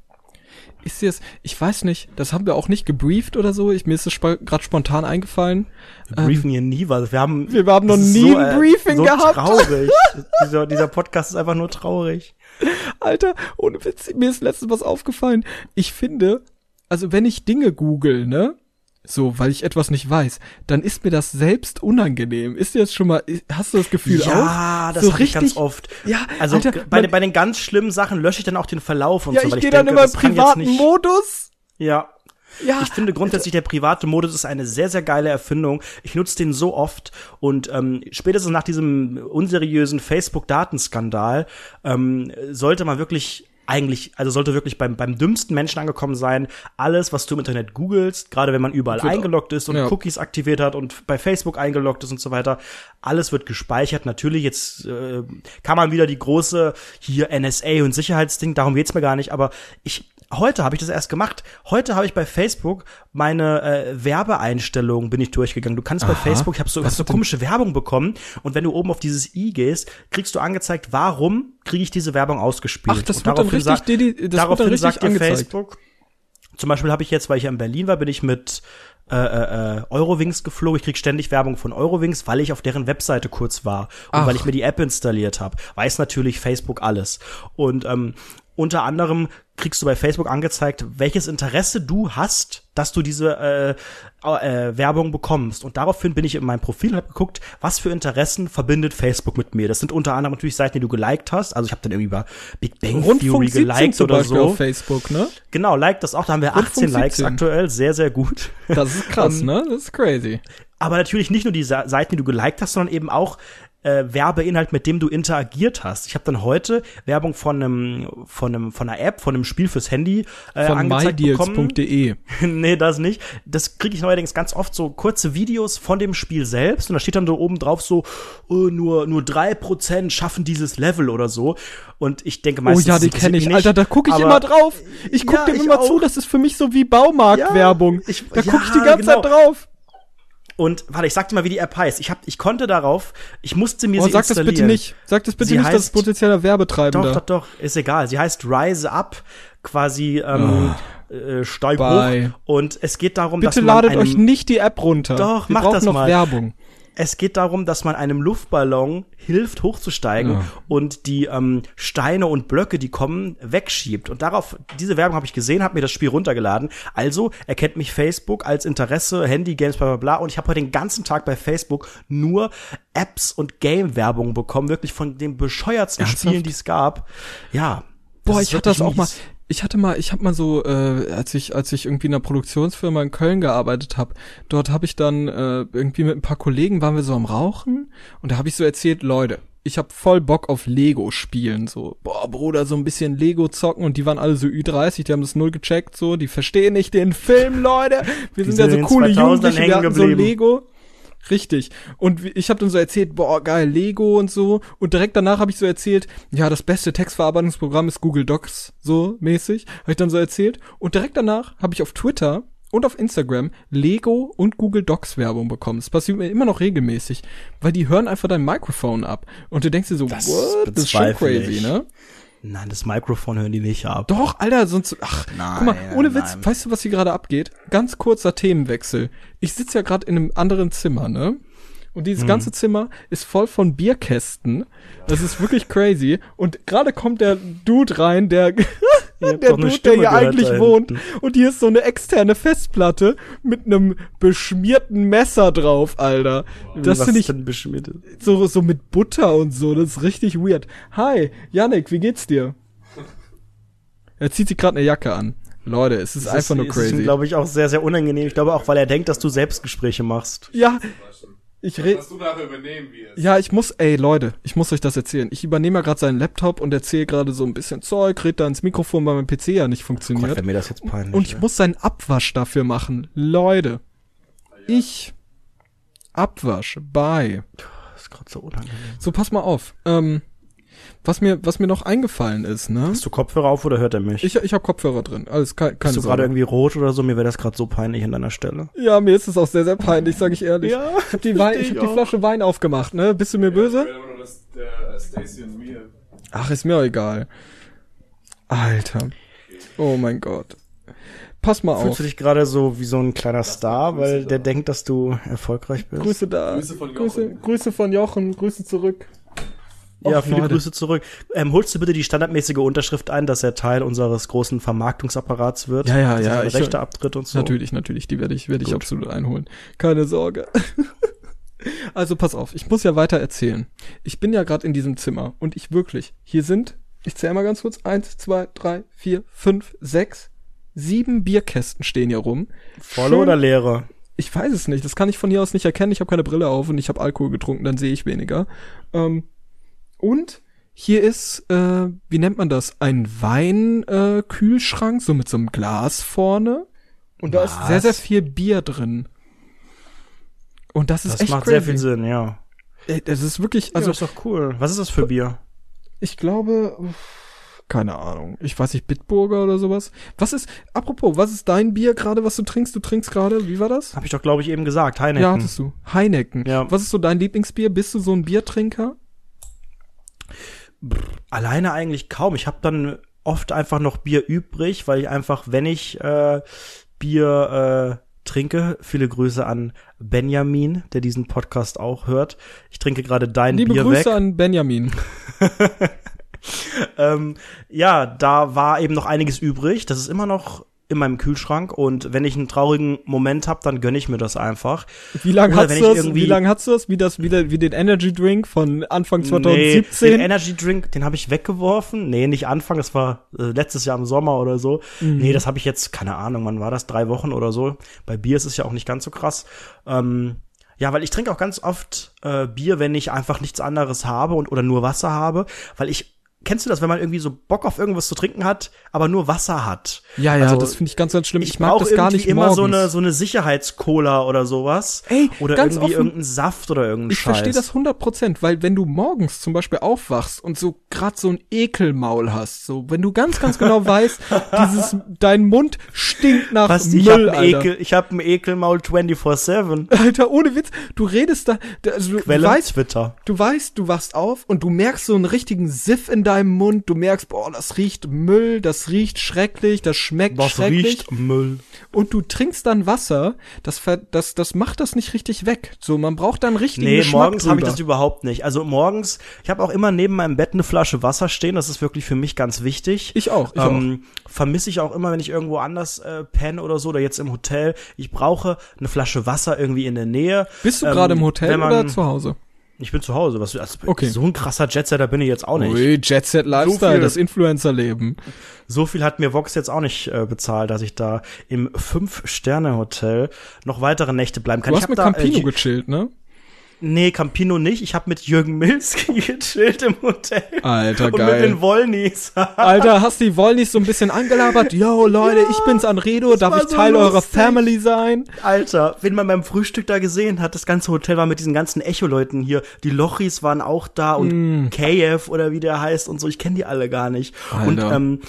S1: Ist dir das, ich weiß nicht, das haben wir auch nicht gebrieft oder so. Ich, mir ist das sp gerade spontan eingefallen.
S2: Wir briefen ähm, hier nie was. Wir haben,
S1: wir haben noch nie so, ein Briefing äh, so gehabt.
S2: traurig. dieser, dieser Podcast ist einfach nur traurig.
S1: Alter, ohne Witz, mir ist letztens was aufgefallen. Ich finde, also wenn ich Dinge google, ne? So, weil ich etwas nicht weiß, dann ist mir das selbst unangenehm. Ist dir das schon mal, hast du das Gefühl
S2: ja, auch? Ja, das so richtig, ganz oft. Ja, also Alter, bei, den, bei den ganz schlimmen Sachen lösche ich dann auch den Verlauf und
S1: ja,
S2: so.
S1: Ich, ich gehe dann immer im privaten Modus.
S2: Ja. Ja, ich finde grundsätzlich, der private Modus ist eine sehr, sehr geile Erfindung. Ich nutze den so oft und ähm, spätestens nach diesem unseriösen Facebook-Datenskandal ähm, sollte man wirklich eigentlich, also sollte wirklich beim, beim dümmsten Menschen angekommen sein. Alles, was du im Internet googelst, gerade wenn man überall eingeloggt ist und ja. Cookies aktiviert hat und bei Facebook eingeloggt ist und so weiter, alles wird gespeichert. Natürlich, jetzt äh, kann man wieder die große hier NSA und Sicherheitsding, darum geht's mir gar nicht, aber ich heute habe ich das erst gemacht. Heute habe ich bei Facebook meine äh, Werbeeinstellungen bin ich durchgegangen. Du kannst Aha. bei Facebook, ich habe so, hab so komische Werbung bekommen und wenn du oben auf dieses i gehst, kriegst du angezeigt, warum kriege ich diese Werbung ausgespielt.
S1: Ach, das und wird dann richtig, die, das
S2: daraufhin
S1: dann
S2: sagt dir Facebook, zum Beispiel habe ich jetzt, weil ich ja in Berlin war, bin ich mit äh, äh, Eurowings geflogen. Ich krieg ständig Werbung von Eurowings, weil ich auf deren Webseite kurz war und Ach. weil ich mir die App installiert habe. Weiß natürlich Facebook alles. Und ähm, unter anderem kriegst du bei Facebook angezeigt, welches Interesse du hast, dass du diese äh, äh, Werbung bekommst. Und daraufhin bin ich in meinem Profil und habe geguckt, was für Interessen verbindet Facebook mit mir. Das sind unter anderem natürlich Seiten, die du geliked hast. Also ich habe dann irgendwie über Big Bang
S1: Rundfunk
S2: Theory geliked oder so.
S1: Auf Facebook, ne?
S2: Genau, like das auch. Da haben wir 18 Likes aktuell. Sehr, sehr gut.
S1: Das ist krass, ne? Das ist crazy.
S2: Aber natürlich nicht nur die Seiten, die du geliked hast, sondern eben auch äh, Werbeinhalt, mit dem du interagiert hast. Ich habe dann heute Werbung von einem von einem von einer App, von einem Spiel fürs Handy
S1: äh, von angezeigt bekommen.
S2: nee, das nicht. Das kriege ich neuerdings ganz oft so kurze Videos von dem Spiel selbst und da steht dann so oben drauf so oh, nur nur drei Prozent schaffen dieses Level oder so und ich denke meistens
S1: Oh ja, die kenne ich. Nicht, Alter, da gucke ich immer drauf. Ich gucke ja, dem immer auch. zu, das ist für mich so wie Baumarktwerbung. Ja, da gucke ich die ganze genau. Zeit drauf.
S2: Und warte, ich sag dir mal, wie die App heißt. Ich hab, ich konnte darauf, ich musste mir oh, sie sag installieren.
S1: Sag das bitte nicht. Sag das bitte sie nicht, heißt, das ist potenzieller Werbetreibender.
S2: Doch, doch, doch, ist egal. Sie heißt Rise Up, quasi ähm, oh, äh, steig hoch. Und es geht darum,
S1: bitte
S2: dass man
S1: ladet euch nicht die App runter.
S2: Doch,
S1: Wir
S2: macht das
S1: noch
S2: mal.
S1: Werbung.
S2: Es geht darum, dass man einem Luftballon hilft, hochzusteigen ja. und die ähm, Steine und Blöcke, die kommen, wegschiebt. Und darauf, diese Werbung habe ich gesehen, habe mir das Spiel runtergeladen. Also erkennt mich Facebook als Interesse, Handy, Games, bla bla bla. Und ich habe heute den ganzen Tag bei Facebook nur Apps und Game-Werbung bekommen, wirklich von den bescheuertsten Ernsthaft? Spielen, die es gab. Ja.
S1: Boah, ich hatte das auch mal ich hatte mal, ich habe mal so, äh, als ich, als ich irgendwie in einer Produktionsfirma in Köln gearbeitet habe, dort habe ich dann äh, irgendwie mit ein paar Kollegen waren wir so am Rauchen und da habe ich so erzählt, Leute, ich habe voll Bock auf Lego spielen, so, boah, Bruder, so ein bisschen Lego zocken und die waren alle so Ü30, die haben das null gecheckt, so, die verstehen nicht den Film, Leute. Wir sind, sind ja so coole Jugendliche, wir hatten so Lego. Richtig. Und ich habe dann so erzählt, boah, geil, Lego und so. Und direkt danach habe ich so erzählt, ja, das beste Textverarbeitungsprogramm ist Google Docs, so mäßig. Habe ich dann so erzählt. Und direkt danach habe ich auf Twitter und auf Instagram Lego und Google Docs Werbung bekommen. Das passiert mir immer noch regelmäßig, weil die hören einfach dein Mikrofon ab. Und du denkst dir so, das what? Das ist schon crazy, ne?
S2: Nein, das Mikrofon hören die nicht ab.
S1: Doch, Alter, sonst. Ach, nein, guck mal, ohne Witz, nein. weißt du, was hier gerade abgeht? Ganz kurzer Themenwechsel. Ich sitze ja gerade in einem anderen Zimmer, ne? Und dieses hm. ganze Zimmer ist voll von Bierkästen. Das ist wirklich crazy. Und gerade kommt der Dude rein, der, der Dude, der hier eigentlich wohnt. Und hier ist so eine externe Festplatte mit einem beschmierten Messer drauf, Alter. Das finde ich so, so mit Butter und so. Das ist richtig weird. Hi, Yannick, wie geht's dir? Er zieht sich gerade eine Jacke an. Leute, es ist, ist einfach nur crazy. Das ist
S2: glaube ich, auch sehr, sehr unangenehm. Ich glaube auch, weil er denkt, dass du Selbstgespräche machst.
S1: Ja, ich rede. du nachher übernehmen, es. Ja, ich muss, ey Leute, ich muss euch das erzählen. Ich übernehme ja gerade seinen Laptop und erzähle gerade so ein bisschen Zeug, red da ins Mikrofon, weil mein PC ja nicht funktioniert. Oh Gott,
S2: mir das jetzt peinlich.
S1: Und ich ja. muss seinen Abwasch dafür machen. Leute. Ja. Ich Abwasch bei.
S2: Das ist gerade so unangenehm.
S1: So, pass mal auf. Ähm, was mir, was mir noch eingefallen ist, ne?
S2: Hast du Kopfhörer auf oder hört er mich?
S1: Ich, ich habe Kopfhörer drin. Alles kein,
S2: keine Bist du gerade irgendwie rot oder so? Mir wäre das gerade so peinlich an deiner Stelle.
S1: Ja, mir ist es auch sehr, sehr peinlich, sage ich ehrlich. Ja, ich habe die, Wein, ich hab die Flasche Wein aufgemacht, ne? Bist du mir böse? Ach, ist mir auch egal. Alter. Oh mein Gott. pass mal
S2: Fühlst
S1: auf.
S2: du dich gerade so wie so ein kleiner Star, weil der denkt, dass du erfolgreich bist?
S1: Grüße da.
S3: Grüße von Jochen.
S1: Grüße, Grüße von Jochen. Grüße zurück.
S2: Ja, viele
S1: Leute.
S2: Grüße zurück. Ähm, holst du bitte die standardmäßige Unterschrift ein, dass er Teil unseres großen Vermarktungsapparats wird?
S1: Ja, ja,
S2: er
S1: ja, ich-
S2: Rechte abtritt und so.
S1: Natürlich, natürlich, die werde ich, werde ich absolut einholen. Keine Sorge. also pass auf, ich muss ja weiter erzählen. Ich bin ja gerade in diesem Zimmer und ich wirklich, hier sind, ich zähle mal ganz kurz, eins, zwei, drei, vier, fünf, sechs, sieben Bierkästen stehen hier rum.
S2: Volle oder leere?
S1: Ich weiß es nicht, das kann ich von hier aus nicht erkennen. Ich habe keine Brille auf und ich habe Alkohol getrunken, dann sehe ich weniger. Ähm, und hier ist, äh, wie nennt man das? Ein Weinkühlschrank, äh, Kühlschrank, so mit so einem Glas vorne. Und da ist
S2: Was?
S1: sehr, sehr viel Bier drin. Und das ist
S2: Das
S1: echt
S2: macht
S1: crazy.
S2: sehr viel Sinn, ja.
S1: Das ist wirklich,
S2: Also
S1: also
S2: ist doch cool. Was ist das für Bier?
S1: ich glaube, keine Ahnung. Ich weiß nicht, Bitburger oder sowas. Was ist, apropos, was ist dein Bier gerade, was du trinkst? Du trinkst gerade, wie war das?
S2: Habe ich doch, glaube ich, eben gesagt. Heineken.
S1: Ja, hattest du. Heineken.
S2: Ja.
S1: Was ist so dein Lieblingsbier? Bist du so ein Biertrinker?
S2: Alleine eigentlich kaum. Ich habe dann oft einfach noch Bier übrig, weil ich einfach, wenn ich äh, Bier äh, trinke, viele Grüße an Benjamin, der diesen Podcast auch hört. Ich trinke gerade dein
S1: Liebe
S2: Bier
S1: Grüße
S2: weg.
S1: an Benjamin.
S2: Ähm, ja, da war eben noch einiges übrig. Das ist immer noch in meinem Kühlschrank und wenn ich einen traurigen Moment habe, dann gönne ich mir das einfach.
S1: Wie lange hast du das? Wie lange hast du das? Wie das wieder wie den Energy Drink von Anfang
S2: Nee,
S1: 2017?
S2: den Energy Drink, den habe ich weggeworfen. Nee, nicht Anfang, das war äh, letztes Jahr im Sommer oder so.
S1: Mhm.
S2: Nee, das habe ich jetzt, keine Ahnung, wann war das? Drei Wochen oder so. Bei Bier ist es ja auch nicht ganz so krass. Ähm, ja, weil ich trinke auch ganz oft äh, Bier, wenn ich einfach nichts anderes habe und oder nur Wasser habe, weil ich Kennst du das, wenn man irgendwie so Bock auf irgendwas zu trinken hat, aber nur Wasser hat?
S1: ja, ja,
S2: Also,
S1: das finde ich ganz, ganz schlimm. Ich,
S2: Ich,
S1: mag das gar nicht
S2: immer
S1: morgens.
S2: so eine so eine Sicherheitscola oder sowas.
S1: Ey,
S2: oder
S1: ganz
S2: irgendwie
S1: offen,
S2: irgendein Saft oder irgendein
S1: Ich
S2: Scheiß.
S1: verstehe das 100 Prozent, weil wenn du morgens zum Beispiel aufwachst und so grad so ein Ekelmaul hast, so wenn du ganz, ganz genau weißt, dieses, dein Mund stinkt nach
S2: Was, ich
S1: Müll,
S2: hab ein
S1: Alter.
S2: Ekel, ich hab ein Ekelmaul 24/7.
S1: Alter, ohne Witz, du redest da, also du
S2: Quelle
S1: weißt,
S2: Twitter.
S1: du weißt, du wachst auf und du merkst so einen richtigen Siff in deinem Mund, du merkst, boah, das riecht Müll, das riecht schrecklich, das schmeckt
S2: Was
S1: schrecklich
S2: riecht Müll?
S1: und du trinkst dann Wasser, das ver das das macht das nicht richtig weg. So, man braucht dann richtigen
S2: Nee,
S1: Geschmack
S2: morgens habe ich das überhaupt nicht. Also morgens, ich habe auch immer neben meinem Bett eine Flasche Wasser stehen, das ist wirklich für mich ganz wichtig.
S1: Ich auch, ich
S2: ähm, Vermisse ich auch immer, wenn ich irgendwo anders äh, penne oder so, oder jetzt im Hotel. Ich brauche eine Flasche Wasser irgendwie in der Nähe.
S1: Bist du
S2: ähm,
S1: gerade im Hotel
S2: man-
S1: oder zu Hause?
S2: Ich bin zu Hause. Was, also
S1: Okay.
S2: So ein krasser Jetsetter bin ich jetzt auch nicht.
S1: Ui, Jet Set Lifestyle,
S2: viel.
S1: das Influencer-Leben.
S2: So viel hat mir Vox jetzt auch nicht äh, bezahlt, dass ich da im Fünf-Sterne-Hotel noch weitere Nächte bleiben kann.
S1: Du
S2: ich
S1: hast mit
S2: da,
S1: Campino
S2: äh,
S1: gechillt, ne?
S2: Nee, Campino nicht. Ich habe mit Jürgen Milski gechillt im Hotel.
S1: Alter,
S2: Und mit
S1: geil.
S2: den Wollnies.
S1: Alter, hast die Wollnis so ein bisschen angelabert? Yo, Leute,
S2: Ja,
S1: ich bin's Anredo, darf ich
S2: so
S1: Teil eurer
S2: lustig.
S1: Family sein?
S2: Alter, wenn man beim Frühstück da gesehen hat, das ganze Hotel war mit diesen ganzen Echo-Leuten hier. Die Lochis waren auch da und KF oder wie der heißt und so. Ich kenne die alle gar nicht. Und
S1: Alter.
S2: ähm,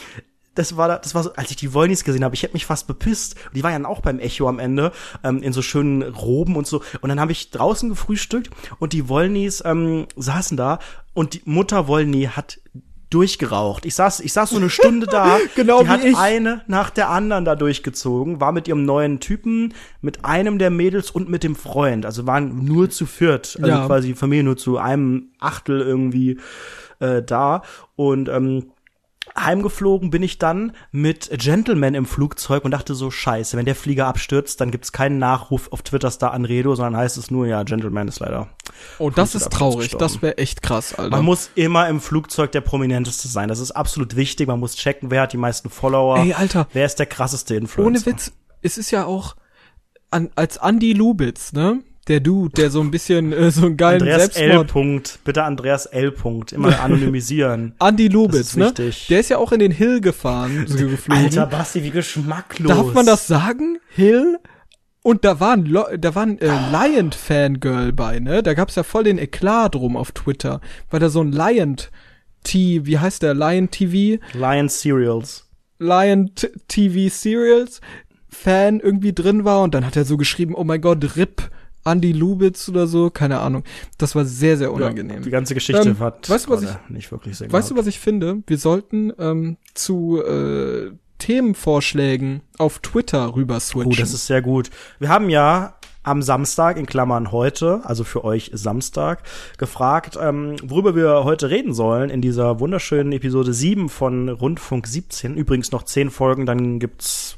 S2: das war, da- das war so, als ich die Wollnis gesehen habe, ich hätte mich fast bepisst. Die waren ja auch beim Echo am Ende, ähm, in so schönen Roben und so. Und dann habe ich draußen gefrühstückt und die Wollnis ähm, saßen da und die Mutter Wollny hat durchgeraucht. Ich saß, ich saß so eine Stunde da.
S1: Genau
S2: die hat
S1: ich.
S2: eine nach der anderen da durchgezogen, war mit ihrem neuen Typen, mit einem der Mädels und mit dem Freund. Also waren nur zu viert, also
S1: Ja.
S2: quasi die Familie nur zu einem Achtel irgendwie äh, da. Und ähm, heimgeflogen bin ich dann mit Gentleman im Flugzeug und dachte so, scheiße, wenn der Flieger abstürzt, dann gibt's keinen Nachruf auf Twitter Star Anredo, sondern heißt es nur, ja, Gentleman ist leider.
S1: Oh, das ist traurig. Das wäre echt krass, Alter.
S2: Man muss immer im Flugzeug der Prominenteste sein. Das ist absolut wichtig. Man muss checken, wer hat die meisten Follower.
S1: Ey, Alter.
S2: Wer ist der krasseste Influencer?
S1: Ohne Witz, es ist ja auch an, als Andy Lubitz, ne? Der Dude, der so ein bisschen äh, so einen geilen
S2: Andreas L.
S1: Selbstmord.
S2: Punkt. Bitte Andreas L. Punkt. Immer anonymisieren.
S1: Andy Lubitz, ne? Der ist ja auch in den Hill gefahren, so geflogen.
S2: Alter, Basti, wie geschmacklos.
S1: Darf man das sagen? Hill? Und da war ein, Lo- da war ein äh, Lion-Fangirl bei, ne? Da gab's ja voll den Eklat drum auf Twitter, weil da so ein Lion-T, wie heißt der? Lion TV?
S2: Lion Cereals.
S1: Lion T TV Serials Fan irgendwie drin war und dann hat er so geschrieben, oh mein Gott, RIP Andy Lubitz oder so, keine Ahnung. Das war sehr, sehr unangenehm.
S2: Die ganze Geschichte
S1: Ähm,
S2: hat
S1: weißt du, was
S2: gerade nicht wirklich Sinn
S1: Weißt du,
S2: gehabt.
S1: was ich finde? Wir sollten ähm, zu äh, Themenvorschlägen auf Twitter rüber switchen.
S2: Oh, das ist sehr gut. Wir haben ja am Samstag, in Klammern heute, also für euch Samstag, gefragt, ähm, worüber wir heute reden sollen in dieser wunderschönen Episode 7 von Rundfunk 17. Übrigens noch 10 Folgen, dann gibt's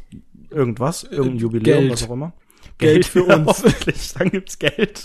S2: irgendwas, irgendein äh, Jubiläum, Geld. was auch immer. Geld für ja, uns. Hoffentlich, dann gibt's Geld.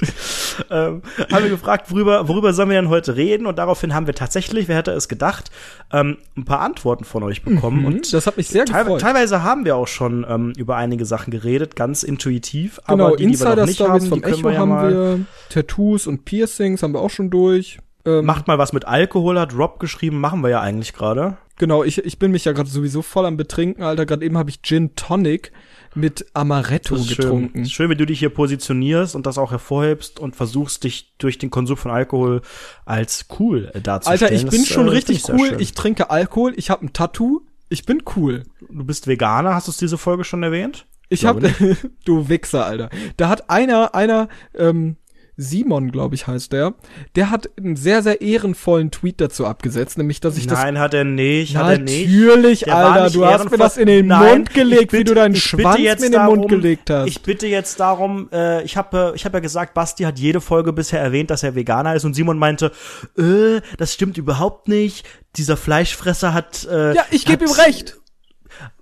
S2: ähm, haben wir gefragt, worüber, worüber sollen wir denn heute reden? Und daraufhin haben wir tatsächlich, wer hätte es gedacht, ähm, ein paar Antworten von euch bekommen. Mhm, und
S1: das hat mich sehr gefreut.
S2: Teilweise haben wir auch schon ähm, über einige Sachen geredet, ganz intuitiv.
S1: Genau,
S2: aber die,
S1: Insider die Stories vom Echo wir ja haben wir, Tattoos und Piercings haben wir auch schon durch.
S2: Ähm, Macht mal was mit Alkohol, hat Rob geschrieben, machen wir ja eigentlich gerade.
S1: Genau, ich, ich bin mich ja gerade sowieso voll am Betrinken, Alter. Gerade eben habe ich Gin Tonic mit Amaretto getrunken.
S2: Schön. schön, wie du dich hier positionierst und das auch hervorhebst und versuchst, dich durch den Konsum von Alkohol als cool darzustellen.
S1: Alter, ich bin das, schon äh, richtig cool. Ich trinke Alkohol, ich habe ein Tattoo, ich bin cool.
S2: Du bist Veganer, hast du es diese Folge schon erwähnt?
S1: Ich hab, du Wichser, Alter. Da hat einer, einer, ähm, Simon, glaube ich, heißt der, der hat einen sehr, sehr ehrenvollen Tweet dazu abgesetzt, nämlich, dass ich
S2: das. Nein, hat er nicht, hat
S1: er nicht. Natürlich, Alter, du hast mir das in den Nein, Mund gelegt, bitte, wie du deinen Schwanz mir in den darum, Mund gelegt hast.
S2: Ich bitte jetzt darum, äh, ich habe ich hab ja gesagt, Basti hat jede Folge bisher erwähnt, dass er Veganer ist und Simon meinte, äh, das stimmt überhaupt nicht. Dieser Fleischfresser hat. Äh,
S1: ja, ich gebe ihm recht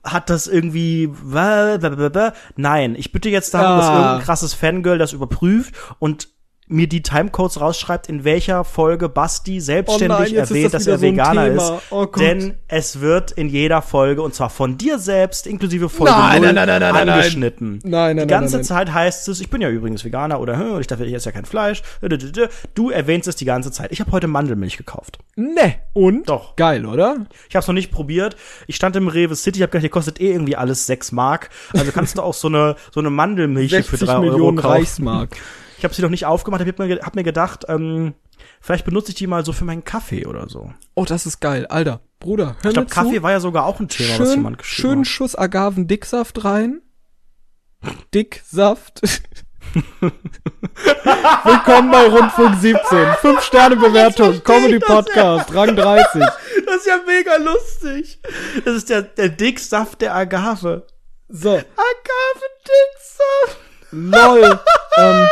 S2: hat das irgendwie nein ich bitte jetzt darum ah. dass irgendein krasses Fangirl das überprüft und mir die Timecodes rausschreibt, in welcher Folge Basti selbstständig oh nein, erwähnt, dass er so Veganer ist. Oh denn es wird in jeder Folge, und zwar von dir selbst, inklusive Folge
S1: nein, 0, nein, nein, nein,
S2: angeschnitten.
S1: Nein, nein,
S2: die ganze nein, Zeit heißt es, ich bin ja übrigens Veganer oder ich dachte, ich esse ja kein Fleisch. Du erwähnst es die ganze Zeit. Ich habe heute Mandelmilch gekauft.
S1: Ne, und?
S2: Doch.
S1: Geil, oder?
S2: Ich habe es noch nicht probiert. Ich stand im Rewe City, ich habe gedacht, hier kostet eh irgendwie alles 6 Mark. Also kannst du auch so eine so eine Mandelmilch für 3 Euro kaufen.
S1: Reichsmark.
S2: Ich habe sie noch nicht aufgemacht, habe mir, hab mir gedacht, ähm, vielleicht benutze ich die mal so für meinen Kaffee oder so.
S1: Oh, das ist geil, Alter. Bruder,
S2: hör Ich glaube, Kaffee war ja sogar auch ein Thema,
S1: schön,
S2: was jemand geschrieben
S1: Schönen Schuss Agaven-Dicksaft rein. Dicksaft. Willkommen bei Rundfunk 17. Fünf Sterne Bewertung, Comedy Podcast, ja. Rang 30.
S2: Das ist ja mega lustig. Das ist der, der Dicksaft der Agave.
S1: So.
S2: Agave-Dicksaft.
S1: Lol. ähm,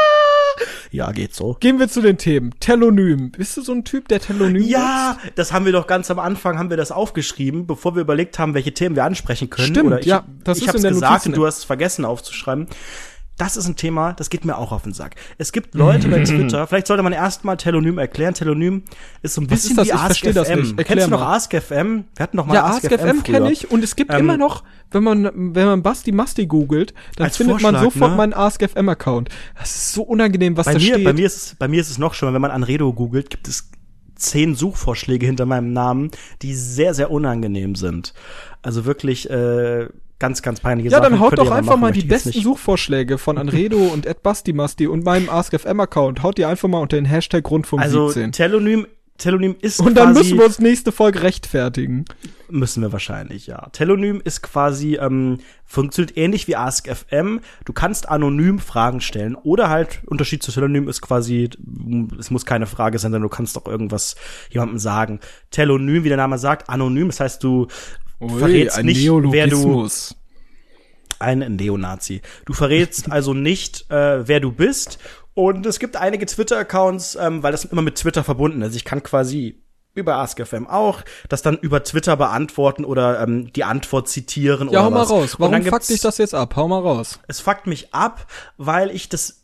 S2: ja, geht so.
S1: Gehen wir zu den Themen. Telonym. Bist du so ein Typ, der Telonym
S2: Ja, nutzt? das haben wir doch ganz am Anfang, haben wir das aufgeschrieben, bevor wir überlegt haben, welche Themen wir ansprechen können.
S1: Stimmt,
S2: Oder ich,
S1: ja.
S2: Das ich ist in der gesagt und du hast es vergessen aufzuschreiben das ist ein Thema, das geht mir auch auf den Sack. Es gibt Leute bei Twitter, vielleicht sollte man erstmal Telonym erklären. Telonym ist so ein bisschen wie AskFM. Kennst du noch AskFM? Wir hatten noch mal
S1: ja, AskFM kenne ich und es gibt ähm, immer noch, wenn man wenn man Basti Masti googelt, dann findet Vorschlag, man sofort ne? meinen AskFM Account. Das ist so unangenehm, was
S2: bei
S1: da
S2: mir,
S1: steht.
S2: Bei mir ist es bei mir ist es noch schlimmer, wenn man Anredo googelt, gibt es zehn Suchvorschläge hinter meinem Namen, die sehr sehr unangenehm sind. Also wirklich äh, ganz, ganz peinliche
S1: ja,
S2: Sachen.
S1: Ja, dann haut doch einfach machen, mal die besten Suchvorschläge von Anredo und Ed Bastimasti und meinem AskFM-Account. Haut die einfach mal unter den Hashtag Rundfunk
S2: also,
S1: 17.
S2: Telonym, Telonym ist
S1: Und dann müssen wir uns nächste Folge rechtfertigen.
S2: Müssen wir wahrscheinlich, ja. Telonym ist quasi, ähm, funktioniert ähnlich wie AskFM. Du kannst anonym Fragen stellen. Oder halt, Unterschied zu Telonym ist quasi, es muss keine Frage sein, sondern du kannst doch irgendwas jemandem sagen. Telonym, wie der Name sagt, anonym, das heißt, du Ui, verrätst ein nicht, wer du ein Neonazi. Du verrätst also nicht, äh, wer du bist. Und es gibt einige Twitter-Accounts, ähm, weil das immer mit Twitter verbunden ist. Ich kann quasi über AskFM auch, das dann über Twitter beantworten oder ähm, die Antwort zitieren
S1: ja,
S2: oder
S1: hau mal raus. Warum fuckt dich das jetzt ab? Hau mal raus.
S2: Es fuckt mich ab, weil ich das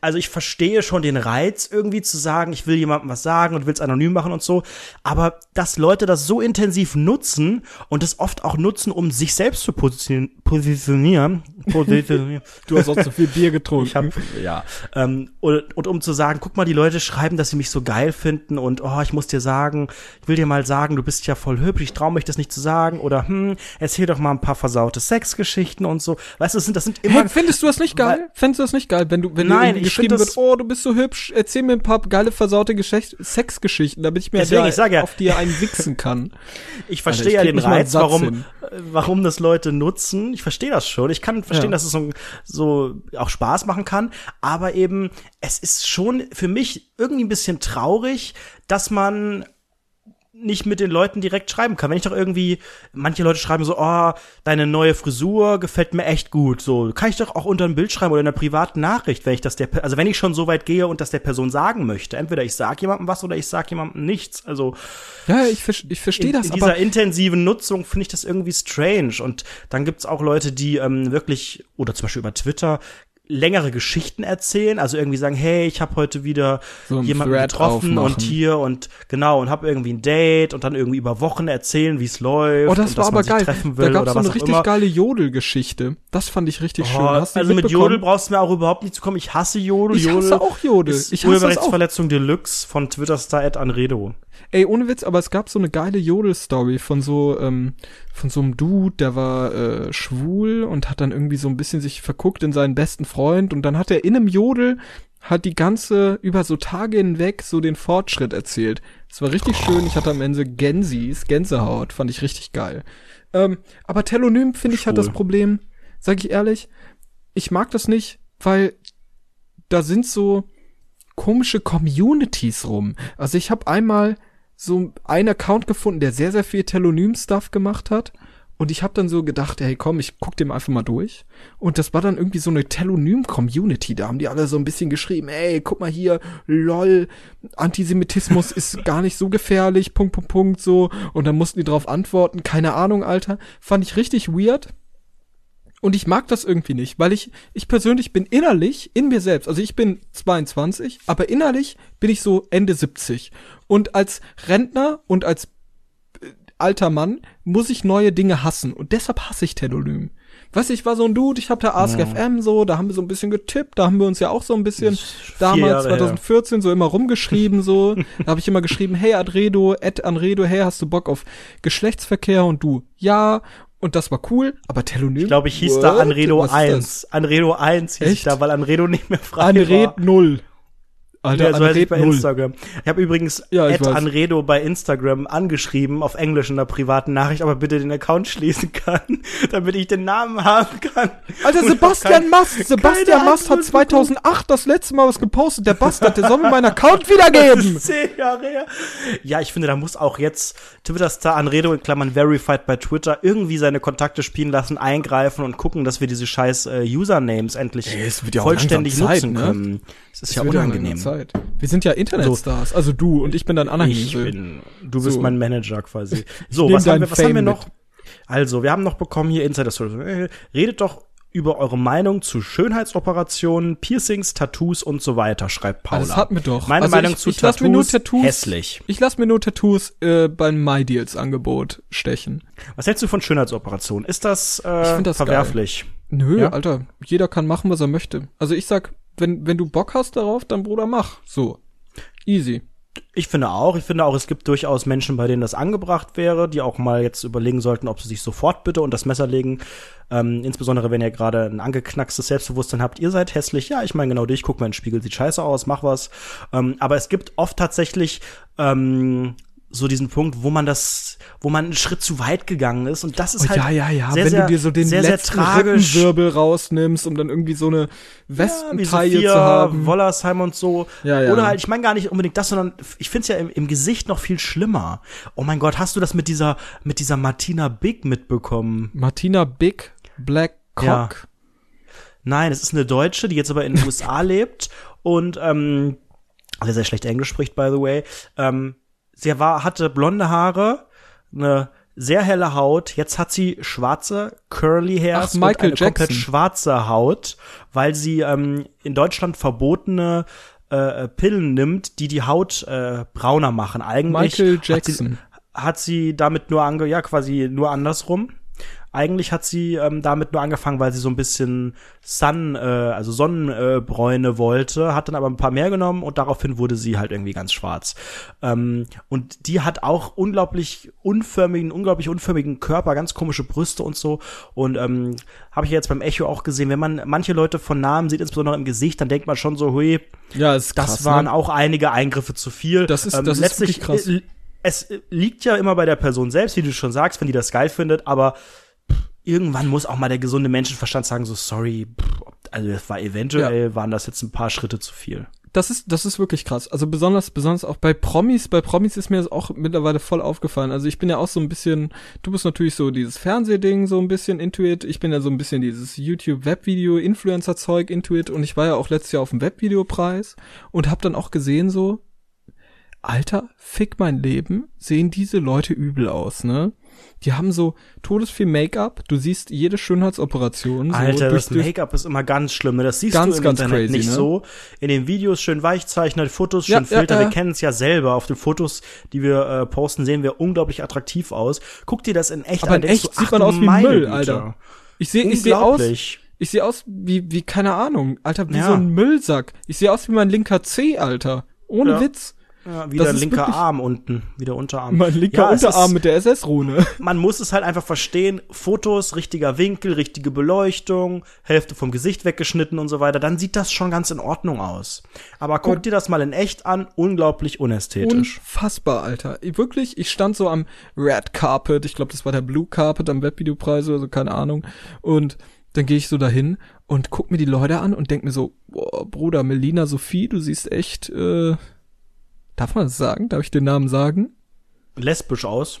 S2: also ich verstehe schon den Reiz irgendwie zu sagen, ich will jemandem was sagen und will es anonym machen und so, aber dass Leute das so intensiv nutzen und es oft auch nutzen, um sich selbst zu positionieren, positionieren,
S1: du hast auch zu viel Bier getrunken. Ich
S2: hab, ja, ähm, und, und um zu sagen, guck mal, die Leute schreiben, dass sie mich so geil finden und oh, ich muss dir sagen, ich will dir mal sagen, du bist ja voll hübsch, ich traue mich das nicht zu sagen oder hm, erzähl doch mal ein paar versaute Sexgeschichten und so. Weißt du, das sind das sind immer
S1: hey, findest du das nicht geil? Findest du das nicht geil, wenn du wenn
S2: Nein,
S1: ich geschrieben wird, oh, du bist so hübsch, erzähl mir ein paar geile versaute Geschicht Sexgeschichten, damit ich mir
S2: Deswegen, ich sag ja,
S1: auf dir einen wichsen kann.
S2: ich verstehe ja den Reiz, warum, warum das Leute nutzen. Ich verstehe das schon. Ich kann verstehen, ja. dass es so, so auch Spaß machen kann. Aber eben, es ist schon für mich irgendwie ein bisschen traurig, dass man nicht mit den Leuten direkt schreiben kann. Wenn ich doch irgendwie, manche Leute schreiben so, oh, deine neue Frisur gefällt mir echt gut. So, kann ich doch auch unter ein Bild schreiben oder in einer privaten Nachricht, wenn ich das der, also wenn ich schon so weit gehe und das der Person sagen möchte. Entweder ich sag jemandem was oder ich sag jemandem nichts. Also.
S1: Ja, ich, ich verstehe das.
S2: In dieser intensiven Nutzung finde ich das irgendwie strange. Und dann gibt's auch Leute, die ähm, wirklich, oder zum Beispiel über Twitter, längere Geschichten erzählen, also irgendwie sagen, hey, ich habe heute wieder so jemanden Thread getroffen aufmachen. und hier und genau und habe irgendwie ein Date und dann irgendwie über Wochen erzählen, wie es läuft.
S1: Oh, das war aber geil.
S2: da
S1: gab's so eine richtig geile Jodelgeschichte. Das fand ich richtig oh, schön.
S2: Hast also mit Jodel brauchst du mir auch überhaupt nicht zu kommen. Ich hasse Jodel.
S1: Ich hasse auch Jodel.
S2: ich hasse Urheberrechtsverletzung Deluxe von Twitter-Star Ed Anredo.
S1: Ey, ohne Witz, aber es gab so eine geile Jodel-Story von so, ähm, von so einem Dude, der war äh, schwul und hat dann irgendwie so ein bisschen sich verguckt in seinen besten Freund und dann hat er in einem Jodel hat die ganze, über so Tage hinweg so den Fortschritt erzählt. Es war richtig schön, ich hatte am Ende Gänsis, Gänsehaut, fand ich richtig geil. Ähm, aber Telonym, finde ich, hat das Problem, sag ich ehrlich, ich mag das nicht, weil da sind so komische Communities rum. Also ich habe einmal so einen Account gefunden, der sehr, sehr viel Telonym-Stuff gemacht hat. Und ich habe dann so gedacht, hey komm, ich guck dem einfach mal durch. Und das war dann irgendwie so eine Telonym-Community. Da haben die alle so ein bisschen geschrieben, ey, guck mal hier, lol, Antisemitismus ist gar nicht so gefährlich, Punkt, Punkt, Punkt, so. Und dann mussten die drauf antworten, keine Ahnung, Alter. Fand ich richtig weird. Und ich mag das irgendwie nicht, weil ich, ich persönlich bin innerlich in mir selbst, also ich bin 22, aber innerlich bin ich so Ende 70. Und als Rentner und als äh, alter Mann muss ich neue Dinge hassen. Und deshalb hasse ich Telonym. Weißt du, ich war so ein Dude, ich hab da Ask ja. FM so, da haben wir so ein bisschen getippt, da haben wir uns ja auch so ein bisschen damals 2014 her. so immer rumgeschrieben so. da habe ich immer geschrieben, hey Adredo, Ed Anredo, hey, hast du Bock auf Geschlechtsverkehr und du ja und das war cool, aber Telonym.
S2: Ich glaube, ich hieß What? da Anredo 1. Anredo 1 hieß Echt? ich da, weil Anredo nicht mehr frei
S1: Anred war. 0.
S2: Alter, ja, so heißt ich bei Instagram. Ich habe übrigens ja, Ed Anredo bei Instagram angeschrieben, auf Englisch in der privaten Nachricht, aber bitte den Account schließen kann, damit ich den Namen haben kann.
S1: Alter, Sebastian Mast, Sebastian Mast hat 2008 das letzte Mal was gepostet. Der Bastard, der soll mir meinen Account wiedergeben.
S2: Zehn Jahre her. Ja, ich finde, da muss auch jetzt Twitter-Star Anredo in Klammern verified bei Twitter irgendwie seine Kontakte spielen lassen, eingreifen und gucken, dass wir diese scheiß äh, Usernames endlich Ey, ja vollständig Zeit, nutzen ne? können.
S1: Es ist es ja unangenehm. Zeit. Wir sind ja Internetstars, so. also du und ich bin dann Anhängsel.
S2: Ich bin, du bist so. mein Manager quasi. So, was, haben wir, was haben wir noch? Mit. Also, wir haben noch bekommen hier Insider Story. Redet doch über eure Meinung zu Schönheitsoperationen, Piercings, Tattoos und so weiter, schreibt Paula.
S1: Das hatten wir doch.
S2: Meine also Meinung ich, zu ich Tattoos, nur Tattoos, hässlich.
S1: Ich lasse mir nur Tattoos äh, beim MyDeals Angebot stechen.
S2: Was hältst du von Schönheitsoperationen? Ist das, äh, das verwerflich?
S1: Geil. Nö, ja? Alter, jeder kann machen, was er möchte. Also ich sag, wenn, wenn du Bock hast darauf, dann Bruder, mach. So. Easy.
S2: Ich finde auch, ich finde auch, es gibt durchaus Menschen, bei denen das angebracht wäre, die auch mal jetzt überlegen sollten, ob sie sich sofort bitte und das Messer legen. Ähm, insbesondere wenn ihr gerade ein angeknackstes Selbstbewusstsein habt, ihr seid hässlich. Ja, ich meine genau dich, guck mal in den Spiegel, sieht scheiße aus, mach was. Ähm, aber es gibt oft tatsächlich ähm, so diesen Punkt, wo man das, wo man einen Schritt zu weit gegangen ist und das ist oh, halt
S1: ja ja ja,
S2: sehr,
S1: wenn du dir so den sehr, letzten Rückenwirbel rausnimmst, um dann irgendwie so eine Wespentaille ja, zu haben,
S2: Wollersheim und so, ja, ja. oder halt, ich meine gar nicht unbedingt das, sondern ich find's ja im, im Gesicht noch viel schlimmer. Oh mein Gott, hast du das mit dieser mit dieser Martina Big mitbekommen?
S1: Martina Big Black Cock. Ja.
S2: Nein, es ist eine Deutsche, die jetzt aber in den USA lebt und ähm, sehr, sehr schlecht Englisch spricht, by the way. Ähm, sie war, hatte blonde Haare, eine sehr helle Haut. Jetzt hat sie schwarze curly Hairs
S1: Ach, Michael und eine Jackson.
S2: komplett schwarze Haut, weil sie ähm, in Deutschland verbotene äh, Pillen nimmt, die die Haut äh, brauner machen. Eigentlich
S1: Michael Jackson.
S2: Hat sie, hat sie damit nur ange ja quasi nur andersrum. Eigentlich hat sie ähm, damit nur angefangen, weil sie so ein bisschen Sun, äh, also Sonnenbräune äh, wollte, hat dann aber ein paar mehr genommen und daraufhin wurde sie halt irgendwie ganz schwarz. Ähm, und die hat auch unglaublich unförmigen, unglaublich unförmigen Körper, ganz komische Brüste und so. Und ähm, habe ich jetzt beim Echo auch gesehen, wenn man manche Leute von Namen sieht, insbesondere im Gesicht, dann denkt man schon so, hui,
S1: ja, ist krass,
S2: das waren ne? auch einige Eingriffe zu viel.
S1: Das ist, ähm, das ist wirklich krass. Äh,
S2: es liegt ja immer bei der Person selbst, wie du schon sagst, wenn die das geil findet, aber irgendwann muss auch mal der gesunde Menschenverstand sagen, so sorry, also das war eventuell, ja. waren das jetzt ein paar Schritte zu viel.
S1: das ist, das ist wirklich krass. Also besonders, besonders auch bei Promis, bei Promis ist mir das auch mittlerweile voll aufgefallen. Also ich bin ja auch so ein bisschen, du bist natürlich so dieses Fernsehding so ein bisschen Intuit. Ich bin ja so ein bisschen dieses YouTube-Webvideo, Influencer-Zeug Intuit und ich war ja auch letztes Jahr auf dem Webvideopreis und hab dann auch gesehen so, Alter, fick mein Leben, sehen diese Leute übel aus, ne? Die haben so todesviel Make-up. Du siehst jede Schönheitsoperation. So
S2: Alter,
S1: durch,
S2: das Make-up ist immer ganz schlimm. ne? Das siehst
S1: Ganz,
S2: du im
S1: ganz
S2: Internet
S1: crazy,
S2: nicht
S1: ne?
S2: so. In den Videos schön weichzeichnet, Fotos
S1: Ja,
S2: schön
S1: ja,
S2: Filter.
S1: ja.
S2: Wir kennen es ja selber. Auf den Fotos, die wir äh, posten, sehen wir unglaublich attraktiv aus. Guck dir das in echt
S1: Aber
S2: an.
S1: in echt
S2: du,
S1: sieht man aus wie Müll,
S2: Güte.
S1: Alter. Ich sehe, ich sehe aus, ich sehe aus wie, wie, keine Ahnung, Alter, wie
S2: Ja.
S1: so ein Müllsack. Ich sehe aus wie mein linker C, Alter. Ohne
S2: Ja.
S1: Witz.
S2: Ja, wieder linker Arm unten, wieder Unterarm.
S1: Mein linker
S2: ja,
S1: Unterarm
S2: ist,
S1: mit der SS-Rune.
S2: Man muss es halt einfach verstehen. Fotos, richtiger Winkel, richtige Beleuchtung, Hälfte vom Gesicht weggeschnitten und so weiter. Dann sieht das schon ganz in Ordnung aus. Aber guck
S1: Und-
S2: dir das mal in echt an. Unglaublich unästhetisch.
S1: Unfassbar, Alter. Ich- Wirklich, ich stand so am Red Carpet, ich glaube, das war der Blue Carpet am Webvideopreis oder so, keine Ahnung. Und dann gehe ich so dahin und guck mir die Leute an und denk mir so, boah, Bruder, Melina Sophie, du siehst echt, äh, darf man das sagen? Darf ich den Namen sagen?
S2: Lesbisch aus.